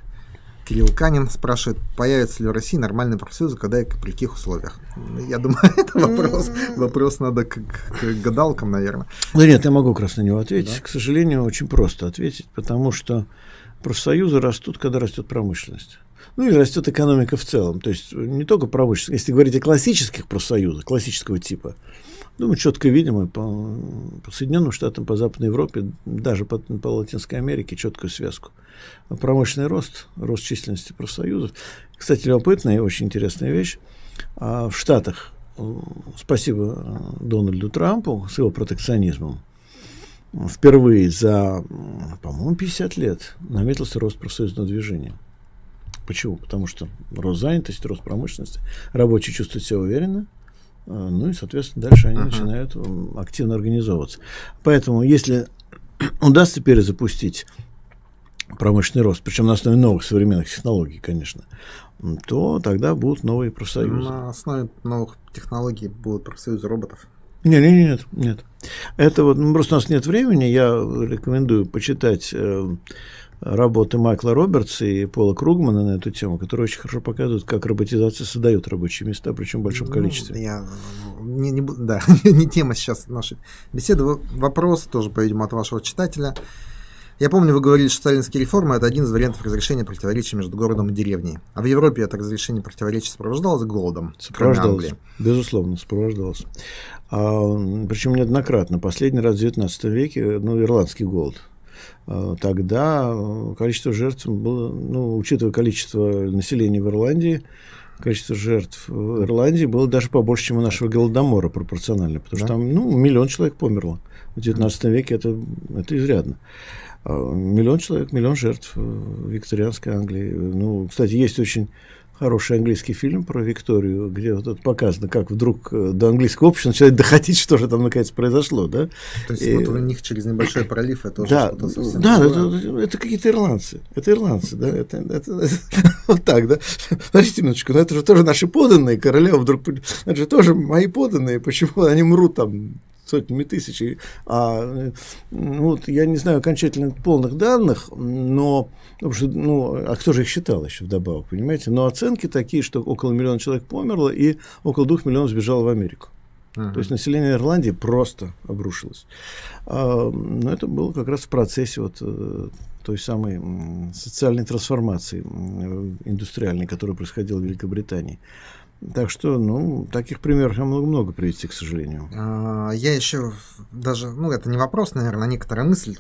Кирилл Канин спрашивает, появится ли в России нормальный профсоюз, когда и при каких условиях. Я думаю, это вопрос, вопрос надо к, к гадалкам, наверное. Да нет, я могу как раз на него ответить. Да? К сожалению, очень просто ответить, потому что профсоюзы растут, когда растет промышленность. Ну, или растет экономика в целом. То есть не только промышленность. Если говорить о классических профсоюзах, классического типа, ну, мы четко видим по, по Соединенным Штатам, по Западной Европе, даже по, по Латинской Америке четкую связку. Промышленный рост, рост численности профсоюзов. Кстати, любопытная и очень интересная вещь. А в Штатах, спасибо Дональду Трампу с его протекционизмом, впервые за, по-моему, 50 лет наметился рост профсоюзного движения. Почему? Потому что рост занятости, рост промышленности, рабочие чувствуют себя уверенно, а, ну и, соответственно, дальше они uh-huh. начинают активно организовываться. Поэтому, если удастся перезапустить промышленный рост, причем на основе новых современных технологий, конечно, то тогда будут новые профсоюзы. На основе новых технологий будут профсоюзы роботов. Нет, нет, нет, нет. Это вот ну, просто у нас нет времени. Я рекомендую почитать э, работы Майкла Робертса и Пола Кругмана на эту тему, которые очень хорошо показывают, как роботизация создает рабочие места, причем в большом ну, количестве. Я, не, не, да, не тема сейчас нашей беседы. Вопрос тоже, по-видимому, от вашего читателя. Я помню, вы говорили, что сталинские реформы – это один из вариантов разрешения противоречий между городом и деревней. А в Европе это разрешение противоречий сопровождалось голодом. Сопровождалось, безусловно, сопровождалось. А, причем неоднократно. Последний раз в XIX веке, ну, ирландский голод – тогда э, количество жертв было, ну, учитывая количество населения в Ирландии, количество жертв в Ирландии было даже побольше, чем у нашего Голодомора пропорционально, потому да. что там ну, миллион человек померло. В XIX веке это, это изрядно. А, миллион человек, миллион жертв в викторианской Англии. Ну, кстати, есть очень хороший английский фильм про Викторию, где вот это показано, как вдруг э, до английского общества начинает доходить, что же там наконец произошло, да? То есть и... вот у них через небольшой пролив это уже да, что-то совсем Да, это, это какие-то ирландцы, это ирландцы, да, это, это, это вот так, да. Смотрите минуточку, но это же тоже наши поданные, королева вдруг, это же тоже мои поданные, почему они мрут там сотнями тысяч. А, ну, вот, я не знаю окончательно полных данных, но потому что, ну, а кто же их считал еще вдобавок, понимаете? Но оценки такие, что около миллиона человек померло и около двух миллионов сбежало в Америку. Uh-huh. То есть население Ирландии просто обрушилось. А, но это было как раз в процессе вот э, той самой социальной трансформации индустриальной, которая происходила в Великобритании. Так что, ну, таких примеров я могу много привести, к сожалению. А, я еще даже, ну, это не вопрос, наверное, а некоторая мысль,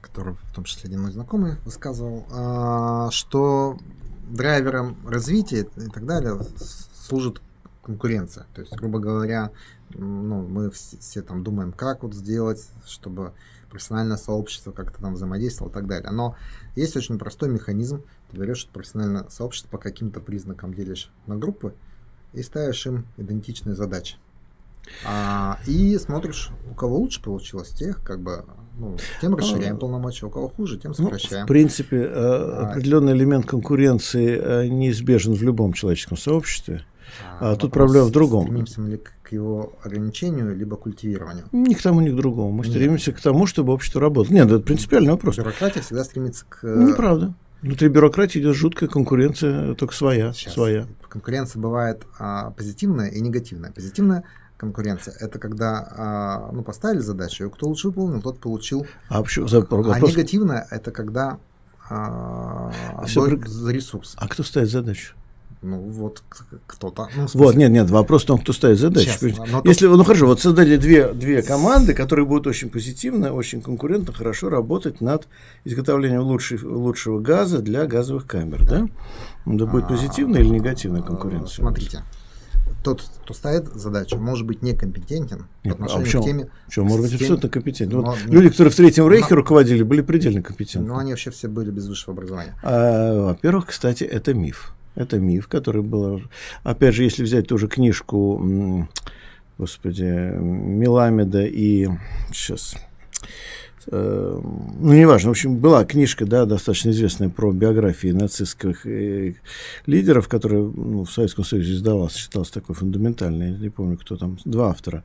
которую в том числе один мой знакомый высказывал, а, что драйвером развития и так далее служит конкуренция. То есть, грубо говоря, ну, мы все, все там думаем, как вот сделать, чтобы профессиональное сообщество как-то там взаимодействовало и так далее. Но есть очень простой механизм. Ты берешь профессиональное сообщество по каким-то признакам делишь на группы и ставишь им идентичные задачи. А, и смотришь, у кого лучше получилось, тех как бы ну, тем расширяем а, полномочия, у кого хуже, тем сокращаем. Ну, в принципе, э, а, определенный элемент конкуренции э, неизбежен в любом человеческом сообществе. А, а тут проблема в другом. Стремимся ли к его ограничению, либо культивированию? Ни к тому, ни к другому. Мы Нет. стремимся к тому, чтобы общество работало. Нет, это принципиальный вопрос. Бюрократия всегда стремится к... Неправда. Внутри бюрократии идет жуткая конкуренция, только своя. Сейчас. своя. Конкуренция бывает а, позитивная и негативная. Позитивная конкуренция это когда а, ну, поставили задачу, и кто лучше выполнил, тот получил. А, почему, за, а негативная это когда а, Все за ресурс. А кто ставит задачу? Ну, вот кто-то. Ну, вот, нет, нет, вопрос в том, кто ставит задачу. Честно, Если, ну хорошо, вот создали две, две команды, которые будут очень позитивно, очень конкурентно, хорошо работать над изготовлением лучшей, лучшего газа для газовых камер, да? Это будет позитивная или негативная конкуренция? Смотрите, тот, кто ставит задачу, может быть некомпетентен Нет, по отношению а к теме. Что, может быть, абсолютно компетентен. Вот люди, которые в Третьем Рейхе но, руководили, были предельно компетентны. Но они вообще все были без высшего образования. А, во-первых, кстати, это миф. Это миф, который был... Опять же, если взять ту же книжку, господи, Меламеда и... Сейчас... Э, ну, неважно, в общем, была книжка, да, достаточно известная про биографии нацистских э, лидеров, которая ну, в Советском Союзе издавалась, считалась такой фундаментальной, я не помню, кто там, два автора.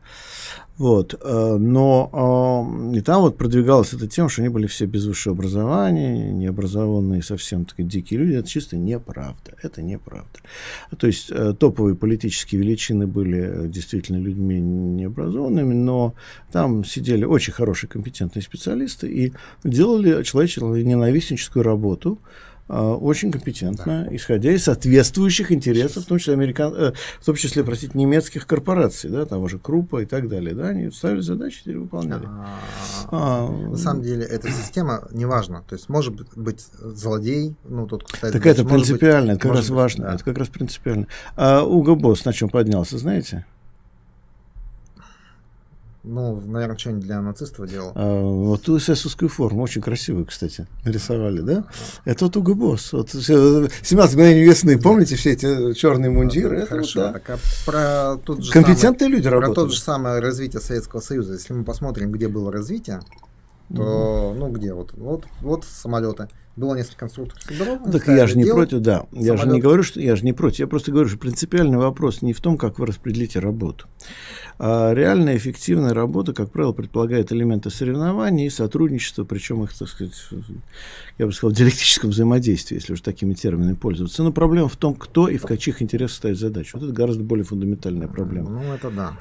Вот, э, но и там вот продвигалась эта тема, что они были все без высшего образования, необразованные, совсем такие дикие люди, это чисто неправда, это неправда. То есть топовые политические величины были действительно людьми необразованными, но там сидели очень хорошие компетентные специалисты, специалисты и делали человеческую ненавистническую работу, а, очень компетентно, да. исходя из соответствующих интересов, в том числе, американ... Э, в том числе, простите, немецких корпораций, да, того же Крупа и так далее, да, они ставили задачи, теперь выполняли. А, а, на самом деле, эта система неважна, то есть может быть злодей, ну тот, кто ставит Так задачи, это принципиально, быть, это как раз быть, важно, да. это как раз принципиально. А Уго Босс на чем поднялся, знаете? Ну, наверное, что-нибудь для нацистов делал. А, вот ту эсэсовскую форму, очень красивую, кстати, нарисовали, да? Это вот Уго Босс. Вот 17 мгновений весны, помните все эти черные мундиры? Это Хорошо, вот, да. так а про тот же Компетентные самый, люди работают. Про то же самое развитие Советского Союза. Если мы посмотрим, где было развитие, то, ну, где вот, вот, вот самолеты. Было несколько конструкторов дорог. Так я же не против, да. Самолет. Я же не говорю, что я же не против. Я просто говорю, что принципиальный вопрос не в том, как вы распределите работу. А реальная эффективная работа, как правило, предполагает элементы соревнований и сотрудничества, причем их, так сказать, я бы сказал, в диалектическом взаимодействии, если уж такими терминами пользоваться. Но проблема в том, кто и в каких интересах ставит задачу. Вот это гораздо более фундаментальная проблема. Ну, это да.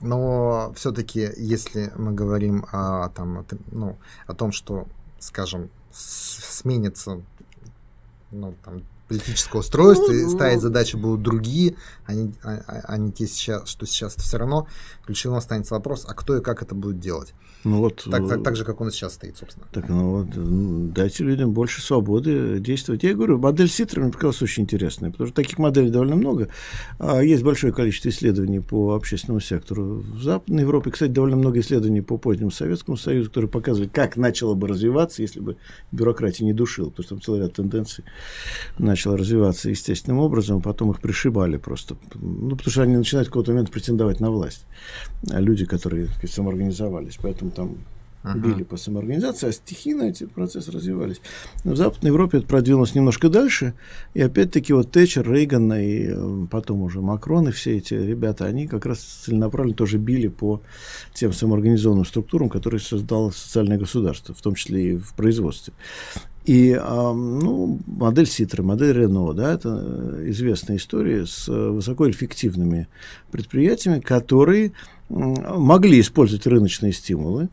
Но все-таки, если мы говорим о, там, ну, о том, что, скажем, сменится ну, там, политическое устройство, и ну, ставить ну. задачи будут другие, они, а, а, а не те сейчас, что сейчас все равно ключевым останется вопрос, а кто и как это будет делать. Ну вот, так, так, так же, как он сейчас стоит, собственно. Так, ну вот, дайте людям больше свободы действовать. Я говорю, модель Ситра мне показалась очень интересная, потому что таких моделей довольно много. А есть большое количество исследований по общественному сектору в Западной Европе. Кстати, довольно много исследований по позднему Советскому Союзу, которые показывали, как начало бы развиваться, если бы бюрократия не душила, потому что там целый ряд тенденций начало развиваться естественным образом, а потом их пришибали просто. Ну, потому что они начинают в какой-то момент претендовать на власть. Люди, которые сказать, самоорганизовались. Поэтому там ага. били по самоорганизации, а стихийно эти процессы развивались. Но в Западной Европе это продвинулось немножко дальше, и опять-таки вот Тэтчер, Рейган и э, потом уже Макрон и все эти ребята, они как раз целенаправленно тоже били по тем самоорганизованным структурам, которые создало социальное государство, в том числе и в производстве. И ну, модель Ситра, модель Рено, да, это известная история с высокоэффективными предприятиями, которые могли использовать рыночные стимулы,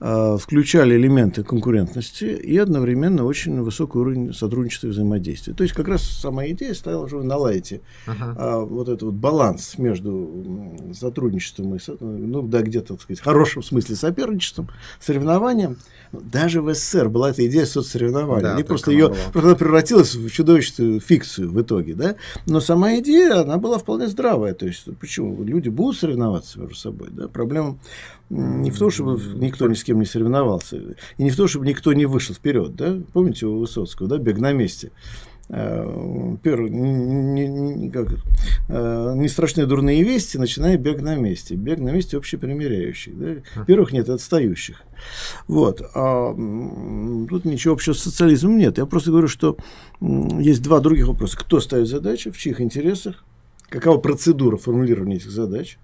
включали элементы конкурентности и одновременно очень высокий уровень сотрудничества и взаимодействия. То есть как раз сама идея стояла, уже вы наладите uh-huh. а, вот этот вот баланс между сотрудничеством и, ну да, где-то, так сказать, в хорошем смысле соперничеством, соревнованием. Даже в СССР была эта идея соцсоревнований. Да, Они просто ее просто превратилась в чудовищную фикцию в итоге, да. Но сама идея, она была вполне здравая. То есть почему? Люди будут соревноваться между собой, да. Проблема не в том, чтобы никто ни с кем не соревновался, и не в том, чтобы никто не вышел вперед, да? Помните у Высоцкого, да, бег на месте. А, первый, не, не, как, а, не страшные дурные вести, начиная бег на месте. Бег на месте общепримиряющий. Да? Первых нет отстающих. Вот. А тут ничего общего с социализмом нет. Я просто говорю, что есть два других вопроса. Кто ставит задачи, в чьих интересах, какова процедура формулирования этих задач,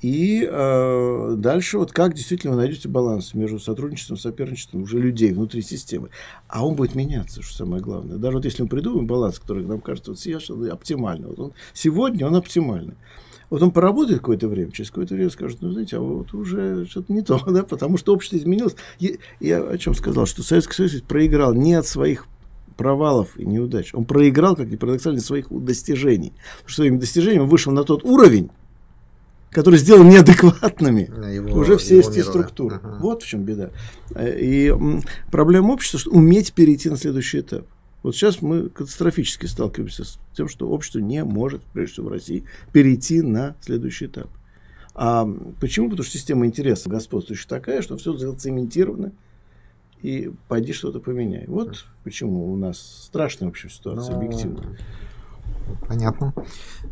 и э, дальше вот как действительно вы найдете баланс между сотрудничеством, соперничеством уже людей внутри системы. А он будет меняться, что самое главное. Даже вот если мы придумаем баланс, который нам кажется вот сейчас оптимальный, вот он, сегодня он оптимальный. Вот он поработает какое-то время, через какое-то время скажет, ну, знаете, а вот уже что-то не то, да, потому что общество изменилось. Я, я о чем сказал, что Советский Союз проиграл не от своих провалов и неудач. Он проиграл, как ни парадоксально, своих достижений. Что своими достижениями вышел на тот уровень, который сделал неадекватными его, уже все эти структуры. Ага. Вот в чем беда. И проблема общества, что уметь перейти на следующий этап. Вот сейчас мы катастрофически сталкиваемся с тем, что общество не может, прежде всего в России, перейти на следующий этап. А почему? Потому что система интересов господствующая такая, что все зацементировано, и пойди что-то поменяй. Вот почему у нас страшная общая ситуация, Но... объективно. Понятно.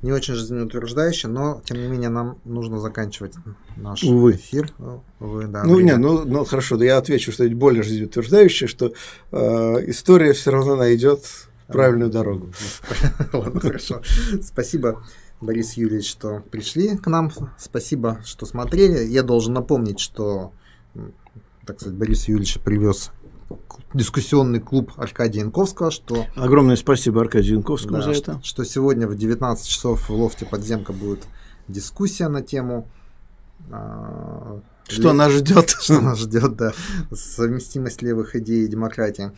Не очень жизнеутверждающе, но тем не менее нам нужно заканчивать наш Увы. эфир. Увы, да, ну, не, ну, ну хорошо, да я отвечу что-нибудь более жизнеутверждающее, что э, история все равно найдет правильную дорогу. Ладно, хорошо. Спасибо. Борис Юрьевич, что пришли к нам. Спасибо, что смотрели. Я должен напомнить, что так сказать, Борис Юрьевич привез дискуссионный клуб Аркадия Янковского, что... Огромное спасибо Аркадию Янковскому да, за это. Что, сегодня в 19 часов в лофте подземка будет дискуссия на тему... Э, что нас ждет? Что нас ждет, да. Совместимость левых идей и демократии.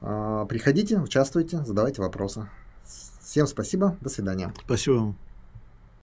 Э, приходите, участвуйте, задавайте вопросы. Всем спасибо, до свидания. Спасибо вам.